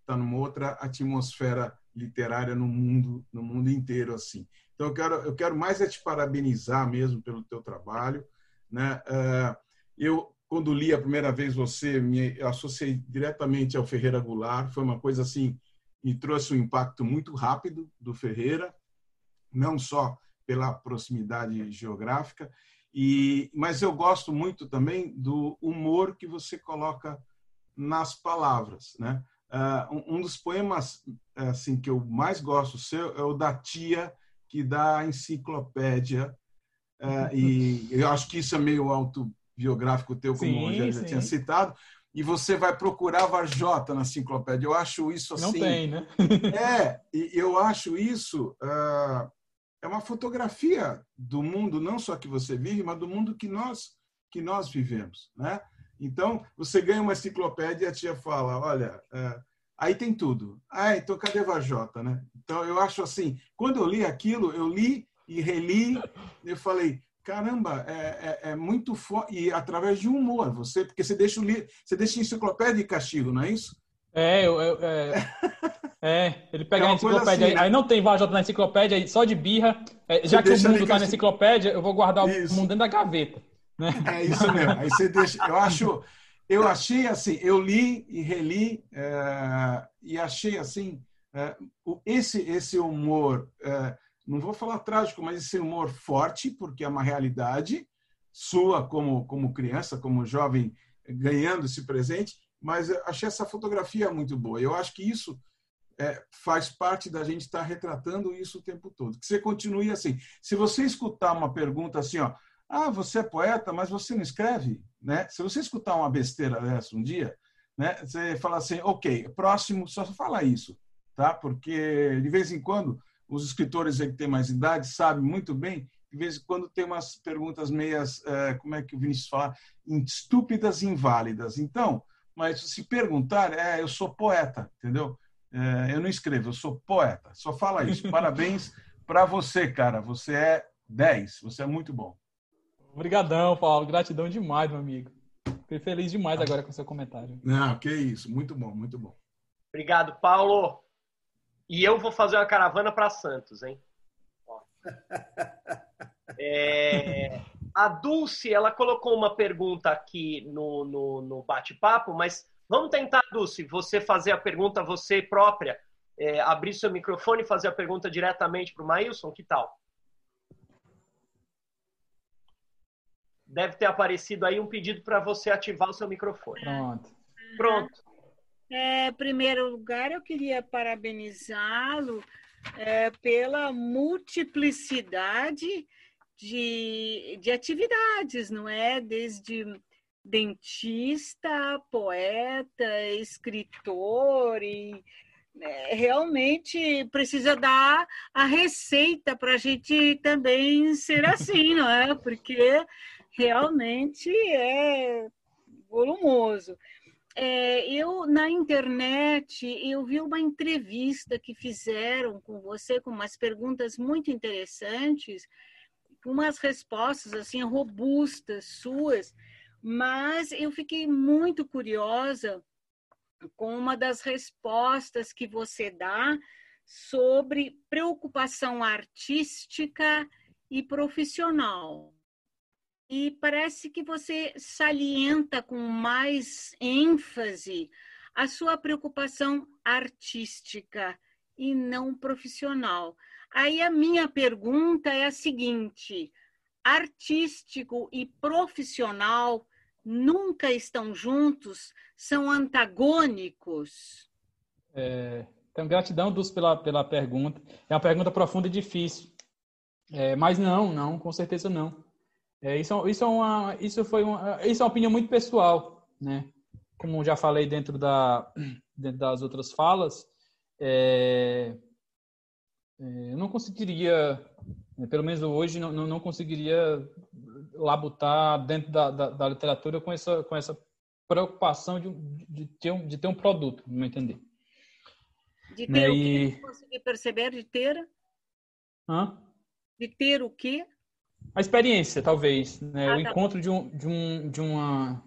está numa outra atmosfera literária no mundo no mundo inteiro assim. Então eu quero eu quero mais é te parabenizar mesmo pelo teu trabalho, né? Uh, eu quando li a primeira vez você, me associei diretamente ao Ferreira Goulart. Foi uma coisa assim, me trouxe um impacto muito rápido do Ferreira, não só pela proximidade geográfica, e mas eu gosto muito também do humor que você coloca nas palavras, né? Uh, um dos poemas assim que eu mais gosto seu é o da tia que dá a enciclopédia uh, e eu acho que isso é meio auto biográfico teu, como sim, o Rogério já tinha citado, e você vai procurar Varjota na enciclopédia. Eu acho isso assim.
Não tem, né? [LAUGHS]
é, e eu acho isso. Uh, é uma fotografia do mundo, não só que você vive, mas do mundo que nós, que nós vivemos, né? Então, você ganha uma enciclopédia e a tia fala: olha, uh, aí tem tudo. Ah, então cadê Varjota, né? Então, eu acho assim: quando eu li aquilo, eu li e reli, eu falei: caramba, é, é, é muito forte. E através de humor, você, porque você deixa o li... você deixa a enciclopédia de castigo, não é isso?
É, eu, eu, é, [LAUGHS] é, ele pega é a enciclopédia, assim, aí, né? aí, não tem Vajota na enciclopédia, só de birra. É, já que o mundo está na enciclopédia, eu vou guardar isso. o mundo dentro da gaveta. Né?
É isso mesmo. Aí você deixa. Eu acho, eu achei assim, eu li e reli é, e achei assim, é, esse esse humor não vou falar trágico, mas esse humor forte, porque é uma realidade sua como, como criança, como jovem, ganhando esse presente, mas achei essa fotografia muito boa. Eu acho que isso é, faz parte da gente estar retratando isso o tempo todo. Que você continue assim. Se você escutar uma pergunta assim, ó, ah, você é poeta, mas você não escreve, né? Se você escutar uma besteira dessa um dia, né, você fala assim, ok, próximo, só fala isso, tá? Porque de vez em quando os escritores que têm mais idade sabem muito bem, de vez em quando tem umas perguntas meias, é, como é que o Vinícius fala, estúpidas e inválidas. Então, mas se perguntar, é, eu sou poeta, entendeu? É, eu não escrevo, eu sou poeta. Só fala isso. [LAUGHS] Parabéns para você, cara. Você é 10, você é muito bom.
Obrigadão, Paulo. Gratidão demais, meu amigo. Fiquei feliz demais agora com o seu comentário.
Não, que isso. Muito bom, muito bom.
Obrigado, Paulo. E eu vou fazer uma caravana para Santos, hein? [LAUGHS] É, a Dulce, ela colocou uma pergunta aqui no, no, no bate-papo, mas vamos tentar, Dulce, você fazer a pergunta você própria, é, abrir seu microfone e fazer a pergunta diretamente para o Maílson, que tal? Deve ter aparecido aí um pedido para você ativar o seu microfone.
Pronto.
Pronto.
É, primeiro lugar, eu queria parabenizá-lo é, pela multiplicidade de, de atividades, não é? Desde dentista, poeta, escritor e é, realmente precisa dar a receita para a gente também ser assim, não é? Porque realmente é volumoso. É, eu na internet eu vi uma entrevista que fizeram com você com umas perguntas muito interessantes, umas respostas assim robustas suas, mas eu fiquei muito curiosa com uma das respostas que você dá sobre preocupação artística e profissional e parece que você salienta com mais ênfase a sua preocupação artística e não profissional. Aí a minha pergunta é a seguinte: artístico e profissional nunca estão juntos? São antagônicos?
É, então, gratidão, Dulce, pela, pela pergunta. É uma pergunta profunda e difícil. É, mas não, não, com certeza não. É, isso, isso, é uma, isso, foi uma, isso é uma opinião muito pessoal, né? Como já falei dentro, da, dentro das outras falas, é, é, eu não conseguiria, né, pelo menos hoje, não, não conseguiria labutar dentro da, da, da, literatura com essa, com essa preocupação de, de, ter um, de ter um produto, meu entender.
De ter né? o que? E... Consegui perceber de ter?
Hã?
De ter o quê?
A experiência, talvez. Né? Ah, o tá encontro de, um, de, um, de, uma,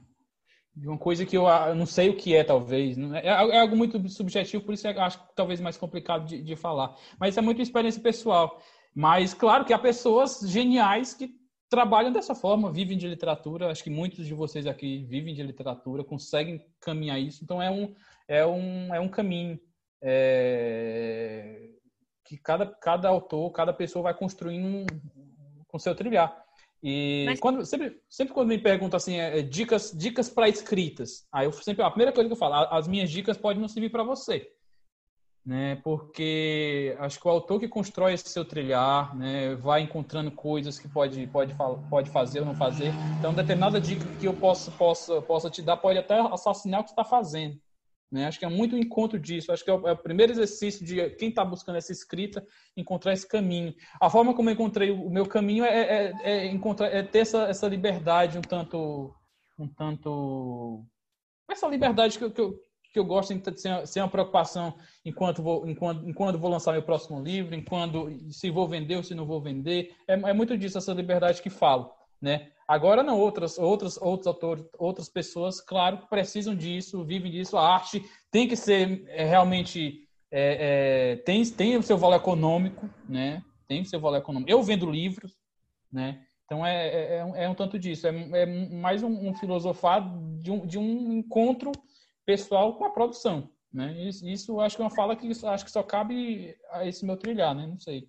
de uma coisa que eu, eu não sei o que é, talvez. É, é, algo muito subjetivo, por isso eu acho talvez mais complicado de, de falar. Mas é muito experiência pessoal. Mas, claro que há pessoas geniais que trabalham dessa forma, vivem de literatura. Acho que muitos de vocês aqui vivem de literatura, conseguem caminhar isso. Então, é um, é um, é um caminho. É, que cada, cada autor, cada pessoa vai construindo um, com seu trilhar. E Mas... quando, sempre, sempre quando me perguntam assim, é, é dicas, dicas para escritas, aí eu sempre, a primeira coisa que eu falo, as minhas dicas podem não servir para você. Né, porque acho que o autor que constrói esse seu trilhar, né, vai encontrando coisas que pode, pode, pode fazer ou não fazer. Então, determinada dica que eu possa, possa, possa te dar pode até assassinar o que está fazendo. Né? Acho que é muito o encontro disso. Acho que é o, é o primeiro exercício de quem está buscando essa escrita encontrar esse caminho. A forma como eu encontrei o meu caminho é, é, é encontrar, é ter essa, essa liberdade um tanto, um tanto essa liberdade que eu, que eu, que eu gosto de ser, uma preocupação enquanto vou, enquanto, enquanto vou lançar meu próximo livro, enquanto se vou vender ou se não vou vender. É, é muito disso essa liberdade que falo, né? Agora não, outras, outras, outros autores, outras pessoas, claro, precisam disso, vivem disso. A arte tem que ser é, realmente é, é, tem, tem o seu valor econômico, né? Tem o seu valor econômico. Eu vendo livros, né? Então é, é, é, um, é um tanto disso. É, é mais um, um filosofar de um, de um encontro pessoal com a produção, né? Isso, isso acho que é uma fala que acho que só cabe a esse meu trilhar, né? Não sei.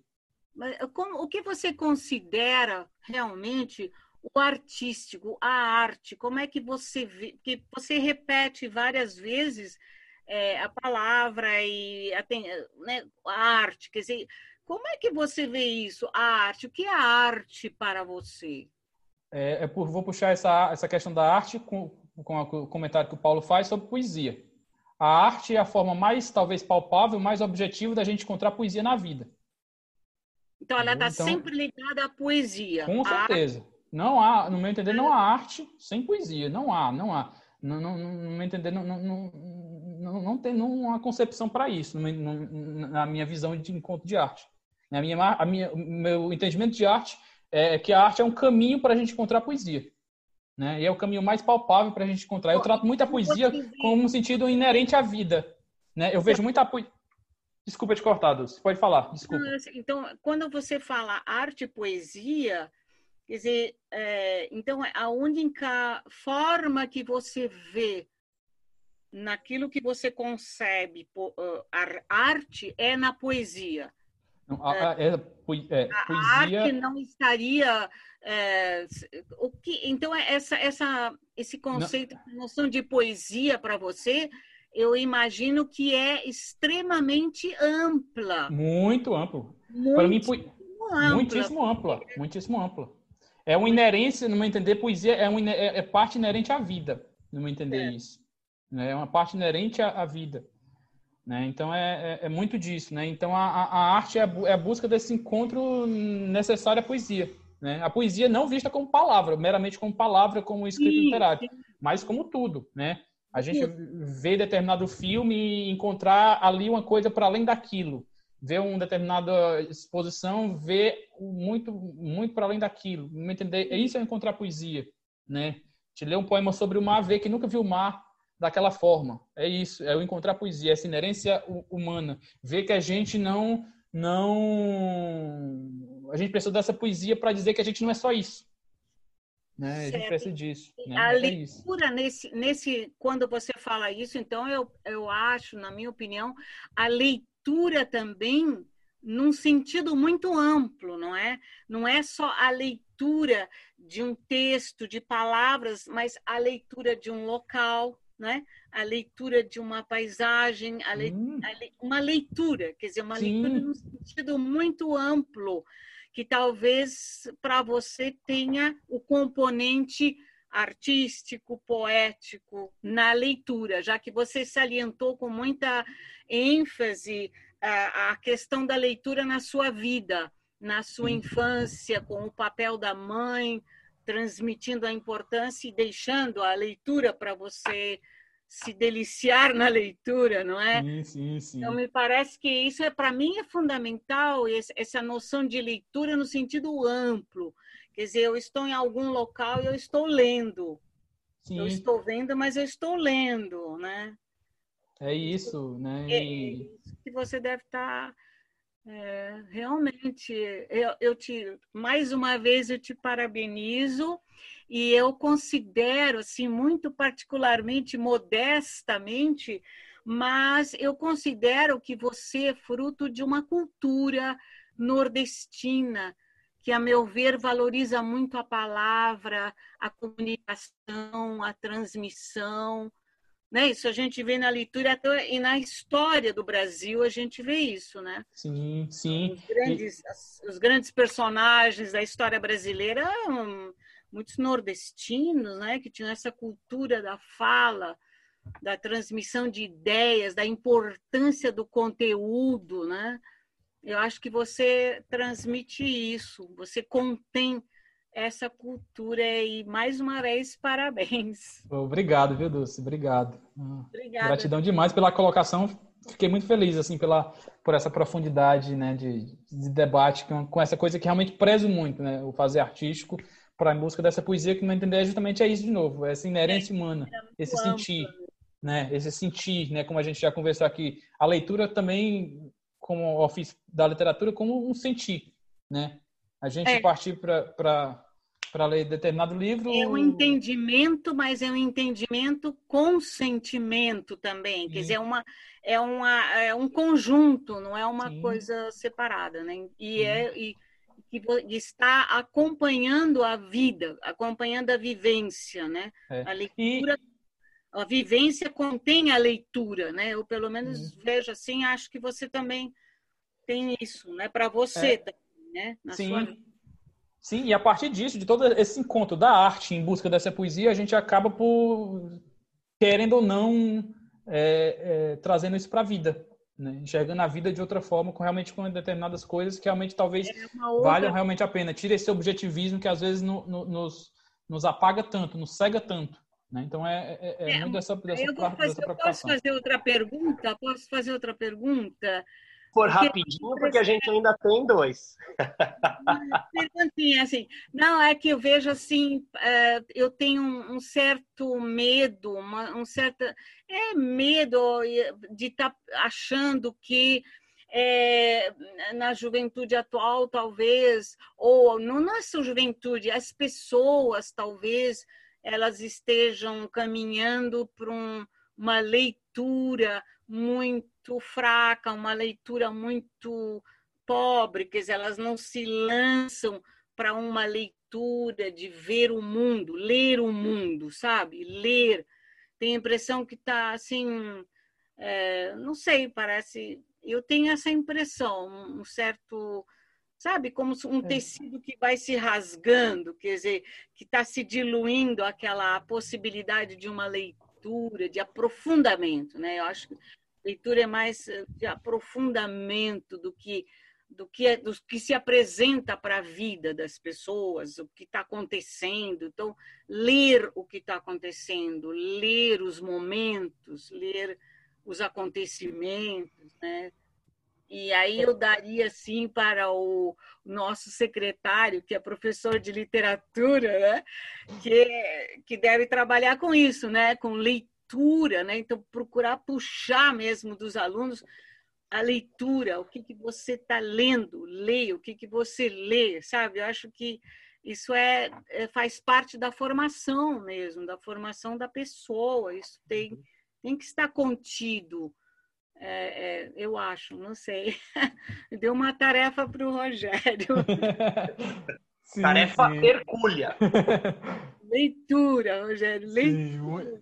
Mas como, o que você considera realmente o artístico, a arte, como é que você vê, que você repete várias vezes é, a palavra e a, né, a arte, quer dizer, como é que você vê isso, a arte? O que é arte para você?
É, é por, vou puxar essa, essa questão da arte com, com o comentário que o Paulo faz sobre poesia. A arte é a forma mais, talvez, palpável, mais objetiva da gente encontrar poesia na vida.
Então, ela está então, sempre ligada à poesia.
Com certeza. Arte... Não há, no meu entender, não há arte sem poesia. Não há, não há. Não, não, no meu entender, não, não, não, não tem uma concepção para isso, na minha visão de encontro de arte. A minha, a minha, meu entendimento de arte é que a arte é um caminho para a gente encontrar poesia. Né? E é o caminho mais palpável para a gente encontrar. Eu trato muito a poesia como um sentido inerente à vida. Né? Eu vejo muita poesia. Desculpa te cortar, Dulce. Pode falar, desculpa.
Então, quando você fala arte e poesia, Quer dizer, é, então, a única forma que você vê naquilo que você concebe a arte é na poesia.
Não, a, a, é, é, poesia...
arte não estaria é, o que então é essa essa esse conceito não. noção de poesia para você eu imagino que é extremamente ampla
muito amplo para mim ampla. muitíssimo ampla muitíssimo ampla é uma inerência, no meu entender, poesia é, uma, é, é parte inerente à vida, no meu entender é. isso. Né? É uma parte inerente à, à vida. Né? Então é, é, é, muito disso. Né? Então a, a arte é a, é a, busca desse encontro necessário à poesia. Né? A poesia não vista como palavra, meramente como palavra, como escrito literário, mas como tudo. Né? A gente vê determinado filme e encontrar ali uma coisa para além daquilo ver uma determinada exposição, ver muito muito para além daquilo. Me entender? É isso é encontrar poesia, né? Te ler um poema sobre o mar, ver que nunca viu o mar daquela forma. É isso, é o encontrar poesia, essa inerência humana, ver que a gente não não a gente precisa dessa poesia para dizer que a gente não é só isso. Né? A diferença disso. Né?
A é leitura nesse, nesse, quando você fala isso, então eu, eu acho, na minha opinião, a leitura também num sentido muito amplo, não é? Não é só a leitura de um texto, de palavras, mas a leitura de um local, né? A leitura de uma paisagem, hum. le... uma leitura, quer dizer, uma Sim. leitura num sentido muito amplo que talvez para você tenha o componente artístico, poético na leitura, já que você salientou com muita ênfase a, a questão da leitura na sua vida, na sua infância, com o papel da mãe, transmitindo a importância e deixando a leitura para você se deliciar na leitura, não é?
Sim, sim, sim.
Então me parece que isso é para mim é fundamental essa noção de leitura no sentido amplo. Quer dizer, eu estou em algum local e eu estou lendo. Sim. Eu estou vendo, mas eu estou lendo, né?
É isso, né?
É isso que você deve estar é, realmente. Eu, eu te mais uma vez eu te parabenizo e eu considero assim muito particularmente modestamente mas eu considero que você é fruto de uma cultura nordestina que a meu ver valoriza muito a palavra, a comunicação, a transmissão, né? Isso a gente vê na leitura e na história do Brasil a gente vê isso, né?
Sim, sim.
Os grandes, e... os grandes personagens da história brasileira muitos nordestinos, né, que tinham essa cultura da fala, da transmissão de ideias, da importância do conteúdo, né? Eu acho que você transmite isso, você contém essa cultura e mais uma vez [LAUGHS] parabéns.
Obrigado, viu, Dulce? Obrigado. Obrigada. Gratidão demais pela colocação. Fiquei muito feliz assim pela por essa profundidade, né, de, de debate com, com essa coisa que realmente prezo muito, né, o fazer artístico para a busca dessa poesia que, no entender, é justamente é isso de novo, essa inerência humana, esse sentir, né? Esse sentir, né? Como a gente já conversou aqui, a leitura também como ofício da literatura como um sentir, né? A gente é. partir para para ler determinado livro.
É um entendimento, mas é um entendimento com sentimento também. Quer dizer, é, uma, é, uma, é um conjunto, não é uma Sim. coisa separada. Né? E, é, e, que está acompanhando a vida, acompanhando a vivência, né? É. A leitura, e... a vivência contém a leitura, né? Eu pelo menos hum. vejo assim, acho que você também tem isso, né? Para você
é. Né? Na Sim. Sua... Sim, e a partir disso, de todo esse encontro da arte em busca dessa poesia, a gente acaba por, querendo ou não, é, é, trazendo isso para a vida né? enxergando a vida de outra forma, com realmente com determinadas coisas que realmente talvez é outra... valham realmente a pena. Tira esse objetivismo que às vezes no, no, nos, nos apaga tanto, nos cega tanto. Né? Então é, é, é, é muito dessa, dessa,
eu, fazer, dessa eu posso fazer outra pergunta? Posso fazer outra pergunta?
For rapidinho, porque a gente ainda tem dois. [LAUGHS]
Perguntinha, assim, não, é que eu vejo assim, é, eu tenho um certo medo, uma, um certo é, medo de estar tá achando que é, na juventude atual, talvez, ou não na sua juventude, as pessoas, talvez, elas estejam caminhando para um, uma leitura muito fraca, uma leitura muito pobre, quer dizer, elas não se lançam para uma leitura de ver o mundo, ler o mundo, sabe? Ler. Tem a impressão que está assim, é, não sei, parece. Eu tenho essa impressão, um certo sabe, como um é. tecido que vai se rasgando, quer dizer, que está se diluindo aquela possibilidade de uma leitura, de aprofundamento, né? Eu acho que leitura é mais eh, de aprofundamento do que do que, é, do que se apresenta para a vida das pessoas, o que está acontecendo. Então, ler o que está acontecendo, ler os momentos, ler os acontecimentos, né? E aí eu daria, sim, para o nosso secretário, que é professor de literatura, né? que, que deve trabalhar com isso, né? com leitura né? Então, procurar puxar mesmo dos alunos a leitura, o que, que você está lendo, leia, o que, que você lê, sabe? Eu acho que isso é, é, faz parte da formação mesmo, da formação da pessoa. Isso tem, tem que estar contido. É, é, eu acho, não sei. [LAUGHS] Deu uma tarefa para o Rogério. [LAUGHS]
sim, tarefa sim. hercúlea. [LAUGHS]
Leitura, Rogério, leitura.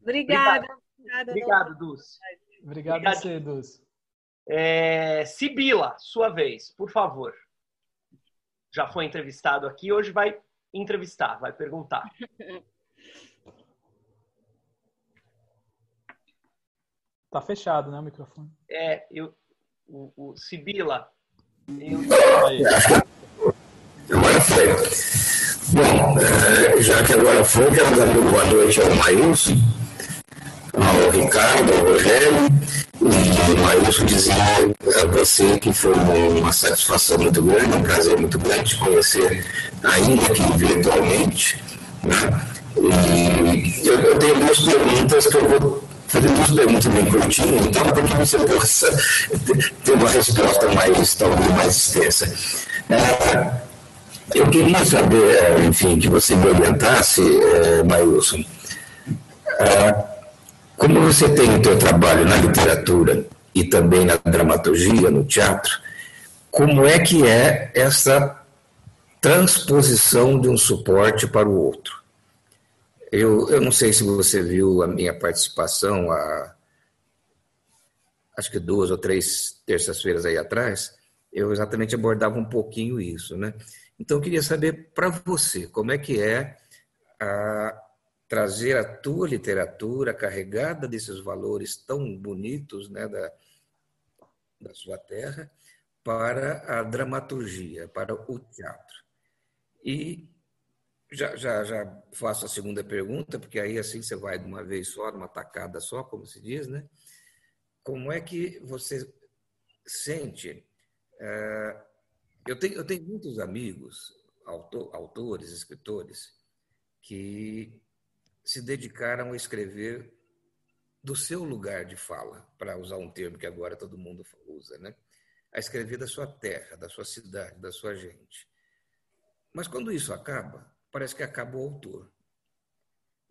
Obrigada.
Obrigado, Obrigado Dulce.
Obrigado, Obrigado. a você, Dulce.
É, Sibila, sua vez, por favor. Já foi entrevistado aqui, hoje vai entrevistar, vai perguntar.
Tá fechado, né, o microfone?
É, eu, o, o Sibila. Eu...
Agora foi. Bom, é, já que agora foi, quero dar boa noite ao Maílson, ao Ricardo, ao Rogério e Maílson dizer a você que foi uma satisfação muito grande, um prazer muito grande te conhecer, ainda que virtualmente. Né? E eu, eu tenho duas perguntas que eu vou fazer duas perguntas bem curtinhas, então, para que você possa ter uma resposta mais, talvez mais extensa. É, eu queria saber, enfim, que você me orientasse, é, é, como você tem o seu trabalho na literatura e também na dramaturgia, no teatro, como é que é essa transposição de um suporte para o outro? Eu, eu não sei se você viu a minha participação há acho que duas ou três terças-feiras aí atrás, eu exatamente abordava um pouquinho isso, né? Então, eu queria saber para você, como é que é a, trazer a tua literatura carregada desses valores tão bonitos né, da, da sua terra para a dramaturgia, para o teatro. E já, já, já faço a segunda pergunta, porque aí assim você vai de uma vez só, de uma tacada só, como se diz, né? Como é que você sente? Uh, eu, tenho, eu tenho muitos amigos, autor, autores, escritores, que se dedicaram a escrever do seu lugar de fala, para usar um termo que agora todo mundo usa, né? A escrever da sua terra, da sua cidade, da sua gente. Mas quando isso acaba, parece que acaba o autor.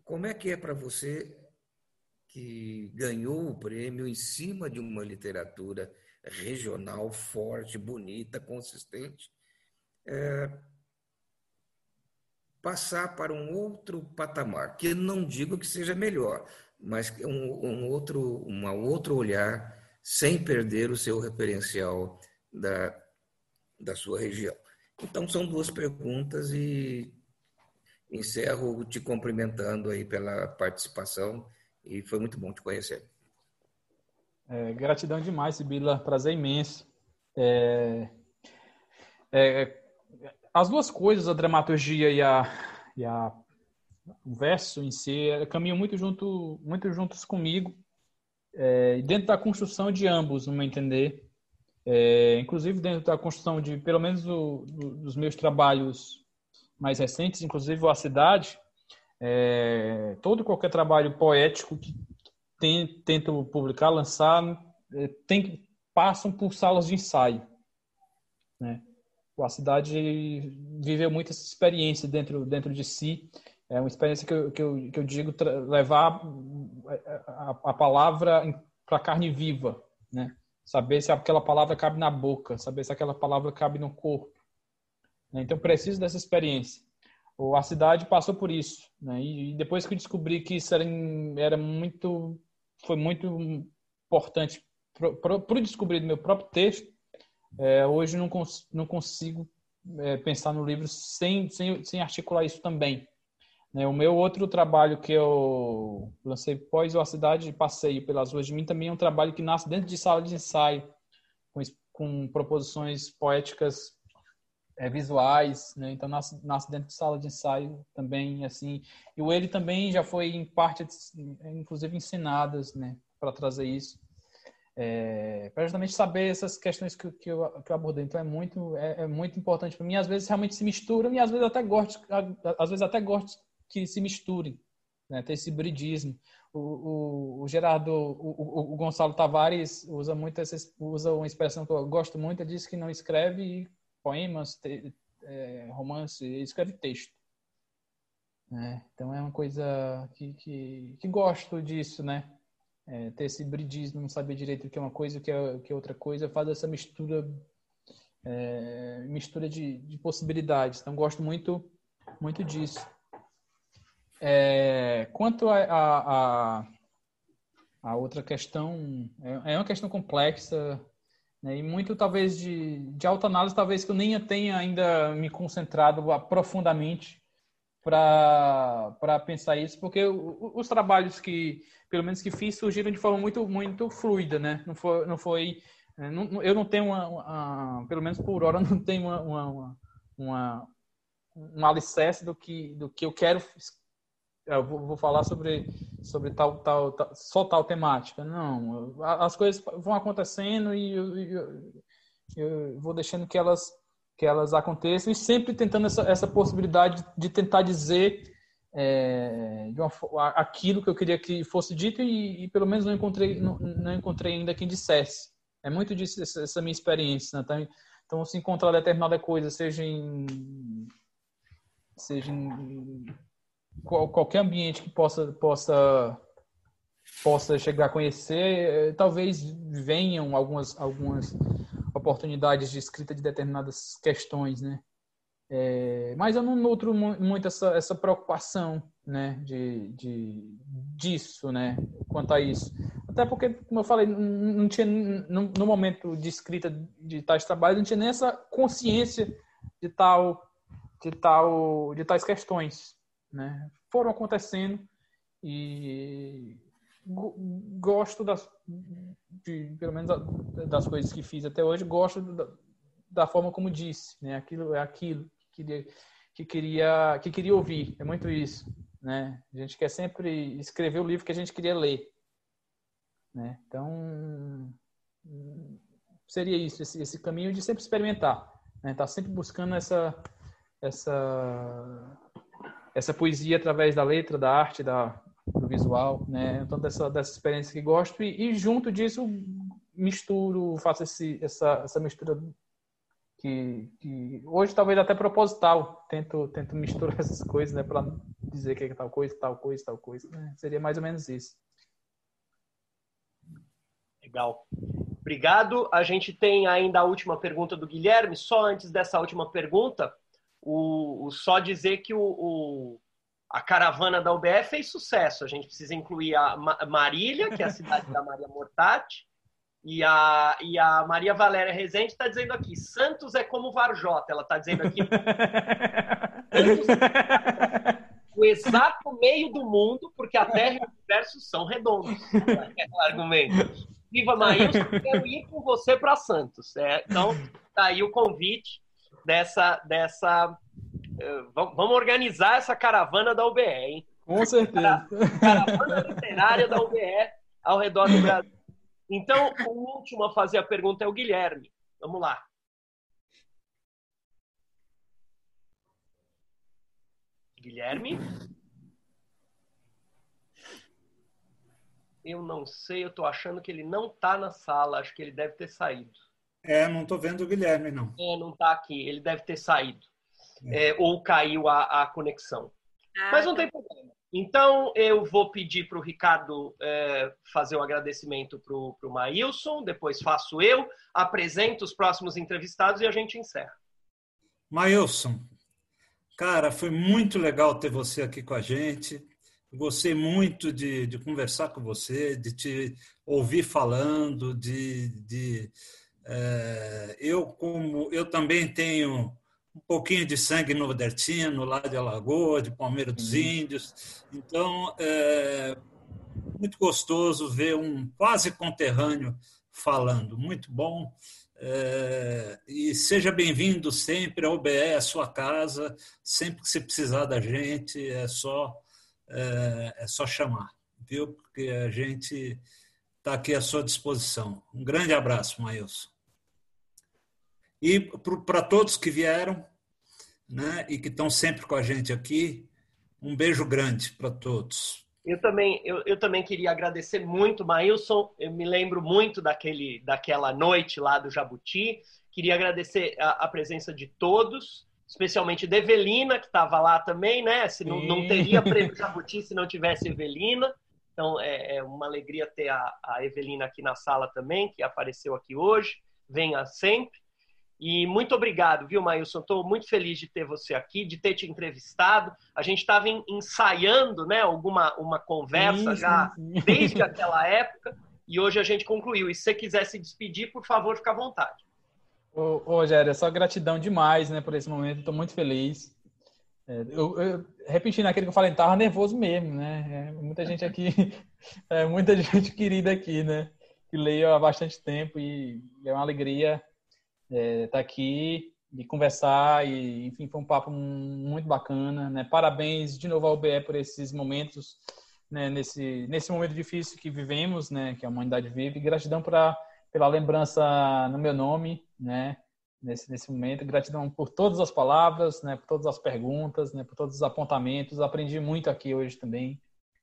Como é que é para você que ganhou o prêmio em cima de uma literatura regional forte, bonita, consistente, é, passar para um outro patamar, que não digo que seja melhor, mas um, um outro, uma outro olhar sem perder o seu referencial da, da sua região. Então, são duas perguntas e encerro te cumprimentando aí pela participação e foi muito bom te conhecer.
É, gratidão demais, Sibila, prazer imenso. É, é, as duas coisas, a dramaturgia e a, e a o verso em si, caminham muito junto, muito juntos comigo, é, dentro da construção de ambos, no meu entender. É, inclusive dentro da construção de, pelo menos, do, do, dos meus trabalhos mais recentes, inclusive o A Cidade, é, todo qualquer trabalho poético que tem, tento publicar, lançar, é, tem, passam por salas de ensaio. Né? a cidade viveu muito essa experiência dentro, dentro de si. É uma experiência que eu, que eu, que eu digo levar a, a palavra para a carne viva, né? Saber se aquela palavra cabe na boca, saber se aquela palavra cabe no corpo. Né? Então, preciso dessa experiência. A cidade passou por isso. Né? E depois que eu descobri que isso era, era muito, foi muito importante para o descobrir do meu próprio texto, é, hoje não, cons não consigo é, pensar no livro sem, sem, sem articular isso também. Né? O meu outro trabalho que eu lancei pós a cidade de passeio pelas ruas de mim também é um trabalho que nasce dentro de sala de ensaio, com, com proposições poéticas é, visuais, né? então nasce, nasce dentro de sala de ensaio também, assim. E o ele também já foi em parte, inclusive ensinadas, né, para trazer isso é, para justamente saber essas questões que, que, eu, que eu abordei. Então é muito, é, é muito importante para mim. Às vezes realmente se misturam e às vezes até gosto, às vezes até gosto que se misturem, né? ter esse bridismo. O, o, o Gerardo, o, o, Gonçalo Tavares usa muito essa, usa uma expressão que eu gosto muito. Ele diz que não escreve poemas, te, é, romance, escreve texto. Né? Então é uma coisa que, que, que gosto disso, né? É, ter esse bridismo, não saber direito o que é uma coisa o que é, que é outra coisa, faz essa mistura é, mistura de, de, possibilidades. Então gosto muito muito disso. É, quanto a, a, a, a, outra questão, é, é uma questão complexa e muito talvez de, de autoanálise, talvez que eu nem tenha ainda me concentrado profundamente para pensar isso, porque os trabalhos que, pelo menos que fiz, surgiram de forma muito muito fluida, né? Não foi, não foi é, eu não tenho uma, uma, pelo menos por hora, [LAUGHS] não tenho uma, uma, uma, um alicerce do que do que eu quero. Eu vou, falar sobre sobre tal, tal, tal, só tal temática. Não, as coisas vão acontecendo e eu, eu, eu vou deixando que elas que elas aconteçam e sempre tentando essa, essa possibilidade de tentar dizer é, uma, aquilo que eu queria que fosse dito e, e pelo menos não encontrei não, não, encontrei ainda quem dissesse é muito disso essa, essa minha experiência né? então, então se encontrar determinada coisa seja em seja em qual, qualquer ambiente que possa possa possa chegar a conhecer talvez venham algumas algumas oportunidades de escrita de determinadas questões, né? É, mas eu não nutro muito essa, essa preocupação, né, de, de, disso, né, quanto a isso. Até porque, como eu falei, não tinha, no, no momento de escrita de tais trabalhos, não tinha nem essa consciência de tal, de tal, de tais questões, né. Foram acontecendo e gosto das, de, pelo menos das coisas que fiz até hoje, gosto da, da forma como disse, né? Aquilo é aquilo que queria, que queria, que queria ouvir. É muito isso, né? A gente quer sempre escrever o livro que a gente queria ler, né? Então seria isso, esse, esse caminho de sempre experimentar, né? Tá sempre buscando essa essa essa poesia através da letra, da arte, da, do visual, né? Então dessa dessa experiência que gosto e, e junto disso misturo, faço esse, essa essa mistura que, que, hoje talvez até proposital, tento tento misturar [LAUGHS] essas coisas, né, para dizer que é tal coisa, tal coisa, tal coisa, né? seria mais ou menos isso.
Legal. Obrigado. A gente tem ainda a última pergunta do Guilherme. Só antes dessa última pergunta, o, o só dizer que o, o a caravana da UBE fez sucesso. A gente precisa incluir a Marília, que é a cidade da Maria Mortati, e a, e a Maria Valéria Rezende está dizendo aqui: Santos é como Varjota. Ela está dizendo aqui. Santos [LAUGHS] é o exato meio do mundo, porque a Terra e o universo são redondos. É o argumento. Viva Maílson, quero ir com você para Santos. É, então, tá aí o convite dessa, dessa eh, vamos organizar essa caravana da UBE, hein?
Com certeza.
Caravana literária da UBE ao redor do Brasil. Então, o último a fazer a pergunta é o Guilherme. Vamos lá. Guilherme? Eu não sei, eu estou achando que ele não está na sala, acho que ele deve ter saído.
É, não estou vendo o Guilherme, não.
É, não está aqui, ele deve ter saído é, ou caiu a, a conexão. Ah, Mas não tá. tem problema. Então, eu vou pedir para o Ricardo é, fazer o um agradecimento para o Maílson, depois faço eu, apresento os próximos entrevistados e a gente encerra.
Maílson, cara, foi muito legal ter você aqui com a gente. Gostei muito de, de conversar com você, de te ouvir falando, de, de é, eu como eu também tenho um pouquinho de sangue nordestino, lá de Alagoas, de Palmeira dos uhum. Índios. Então, é muito gostoso ver um quase conterrâneo falando. Muito bom. É, e seja bem-vindo sempre ao OBE, a sua casa. Sempre que você precisar da gente, é só, é, é só chamar, viu? Porque a gente está aqui à sua disposição. Um grande abraço, Maílson. E para todos que vieram né, e que estão sempre com a gente aqui, um beijo grande para todos.
Eu também, eu, eu, também queria agradecer muito, Maílson. Eu me lembro muito daquele, daquela noite lá do Jabuti. Queria agradecer a, a presença de todos. especialmente de Evelina, que estava lá também, né? Se não, não teria [LAUGHS] prêmio Jabuti se não tivesse Evelina. Então é, é uma alegria ter a, a, Evelina aqui na sala também, que apareceu aqui hoje. Venha sempre. E muito obrigado, viu, Mailson? Estou muito feliz de ter você aqui, de ter te entrevistado. A gente estava ensaiando né, alguma uma conversa sim, já sim, [LAUGHS] desde aquela época e hoje a gente concluiu. E se você quiser se despedir, por favor, fique à vontade.
Ô, ô Rogério, é só gratidão demais né, por esse momento. Estou muito feliz. É, eu, eu, repetindo aquilo que eu falei, estava nervoso mesmo, né? É, muita gente aqui, [LAUGHS] é, muita [LAUGHS] gente querida aqui, né? Que leio há bastante tempo e é uma alegria estar é, tá aqui e conversar e, enfim, foi um papo muito bacana, né? Parabéns de novo ao BE por esses momentos, né? Nesse, nesse momento difícil que vivemos, né? Que a humanidade vive gratidão pra, pela lembrança no meu nome, né? nesse, nesse momento. Gratidão por todas as palavras, né, por todas as perguntas, né, por todos os apontamentos. Aprendi muito aqui hoje também.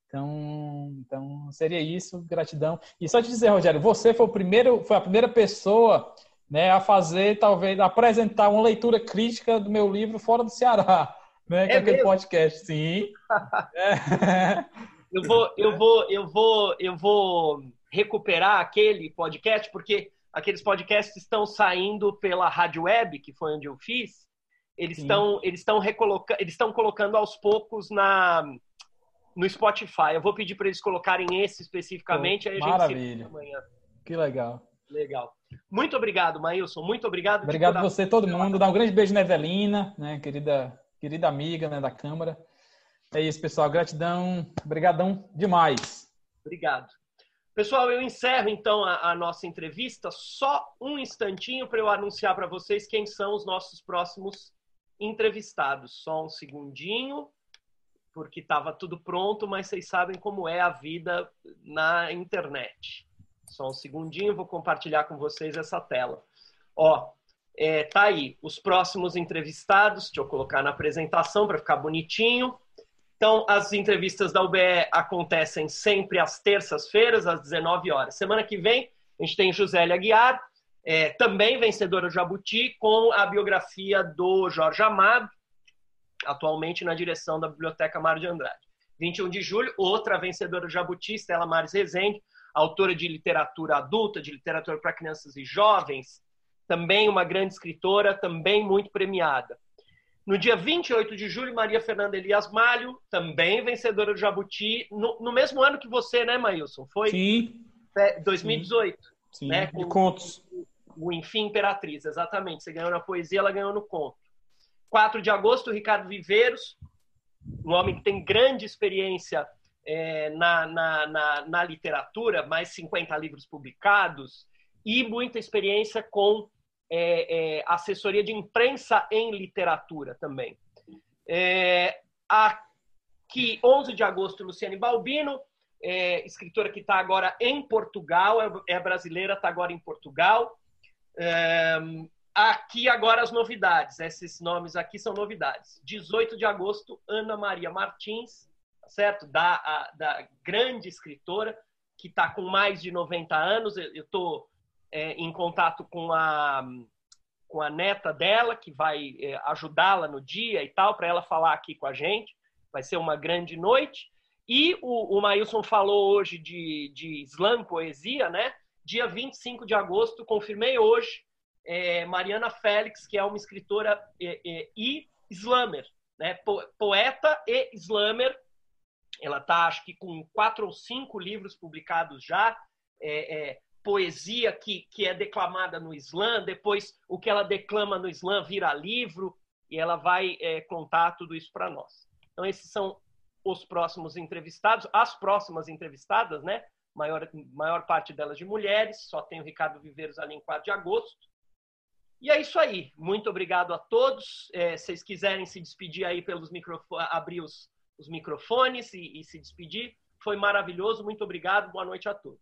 Então, então seria isso, gratidão. E só te dizer, Rogério, você foi o primeiro, foi a primeira pessoa, né, a fazer, talvez, a apresentar uma leitura crítica do meu livro fora do Ceará, né, é aquele podcast, sim. [LAUGHS]
é. Eu vou, eu vou, eu vou, eu vou recuperar aquele podcast porque aqueles podcasts estão saindo pela rádio web, que foi onde eu fiz. Eles estão eles estão recolocando, eles estão colocando aos poucos na no Spotify. Eu vou pedir para eles colocarem esse especificamente, aí a
Maravilha. gente se amanhã. Que legal.
Legal. Muito obrigado, Maílson. Muito obrigado.
Obrigado a você, todo mundo. Dá um grande beijo na Evelina, né, querida, querida amiga né, da Câmara. É isso, pessoal. Gratidão. Obrigadão demais.
Obrigado. Pessoal, eu encerro então a, a nossa entrevista. Só um instantinho para eu anunciar para vocês quem são os nossos próximos entrevistados. Só um segundinho, porque estava tudo pronto, mas vocês sabem como é a vida na internet. Só um segundinho, vou compartilhar com vocês essa tela. Ó, é, tá aí os próximos entrevistados. Deixa eu colocar na apresentação para ficar bonitinho. Então, as entrevistas da UBE acontecem sempre às terças-feiras, às 19 horas. Semana que vem, a gente tem Josélia Aguiar, é, também vencedora do Jabuti, com a biografia do Jorge Amado, atualmente na direção da Biblioteca Mário de Andrade. 21 de julho, outra vencedora do Jabuti, Stella Mares Rezende, autora de literatura adulta, de literatura para crianças e jovens, também uma grande escritora, também muito premiada. No dia 28 de julho, Maria Fernanda Elias Malho, também vencedora do Jabuti, no, no mesmo ano que você, né, Maílson? Foi?
Sim.
2018.
Sim, né? de contos.
O, o Enfim Imperatriz, exatamente. Você ganhou na poesia, ela ganhou no conto. 4 de agosto, Ricardo Viveiros, um homem que tem grande experiência é, na, na, na, na literatura, mais 50 livros publicados, e muita experiência com é, é, assessoria de imprensa em literatura também. É, aqui, 11 de agosto, Luciane Balbino, é, escritora que está agora em Portugal, é, é brasileira, está agora em Portugal. Aqui agora as novidades, esses nomes aqui são novidades. 18 de agosto, Ana Maria Martins, certo? Da, a, da grande escritora, que está com mais de 90 anos. Eu estou é, em contato com a, com a neta dela, que vai é, ajudá-la no dia e tal, para ela falar aqui com a gente. Vai ser uma grande noite. E o, o Maílson falou hoje de, de slam, poesia, né? Dia 25 de agosto, confirmei hoje, é, Mariana Félix, que é uma escritora é, é, e slammer, né? poeta e slammer. Ela está, acho que, com quatro ou cinco livros publicados já. É, é, poesia que, que é declamada no Islã, depois o que ela declama no Islã vira livro e ela vai é, contar tudo isso para nós. Então, esses são os próximos entrevistados, as próximas entrevistadas, né? Maior, maior parte delas de mulheres, só tem o Ricardo Viveiros ali em 4 de agosto. E é isso aí. Muito obrigado a todos. É, se vocês quiserem se despedir aí pelos microfones, abrir os, os microfones e, e se despedir, foi maravilhoso. Muito obrigado. Boa noite a todos.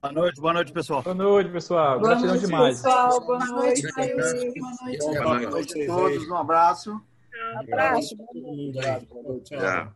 Boa noite, boa noite, pessoal.
Boa noite, pessoal. Boa Gratidão noite, demais.
Pessoal. Boa noite, Boa noite. Boa noite a todos. Um abraço.
Um abraço. Boa noite.
Tchau.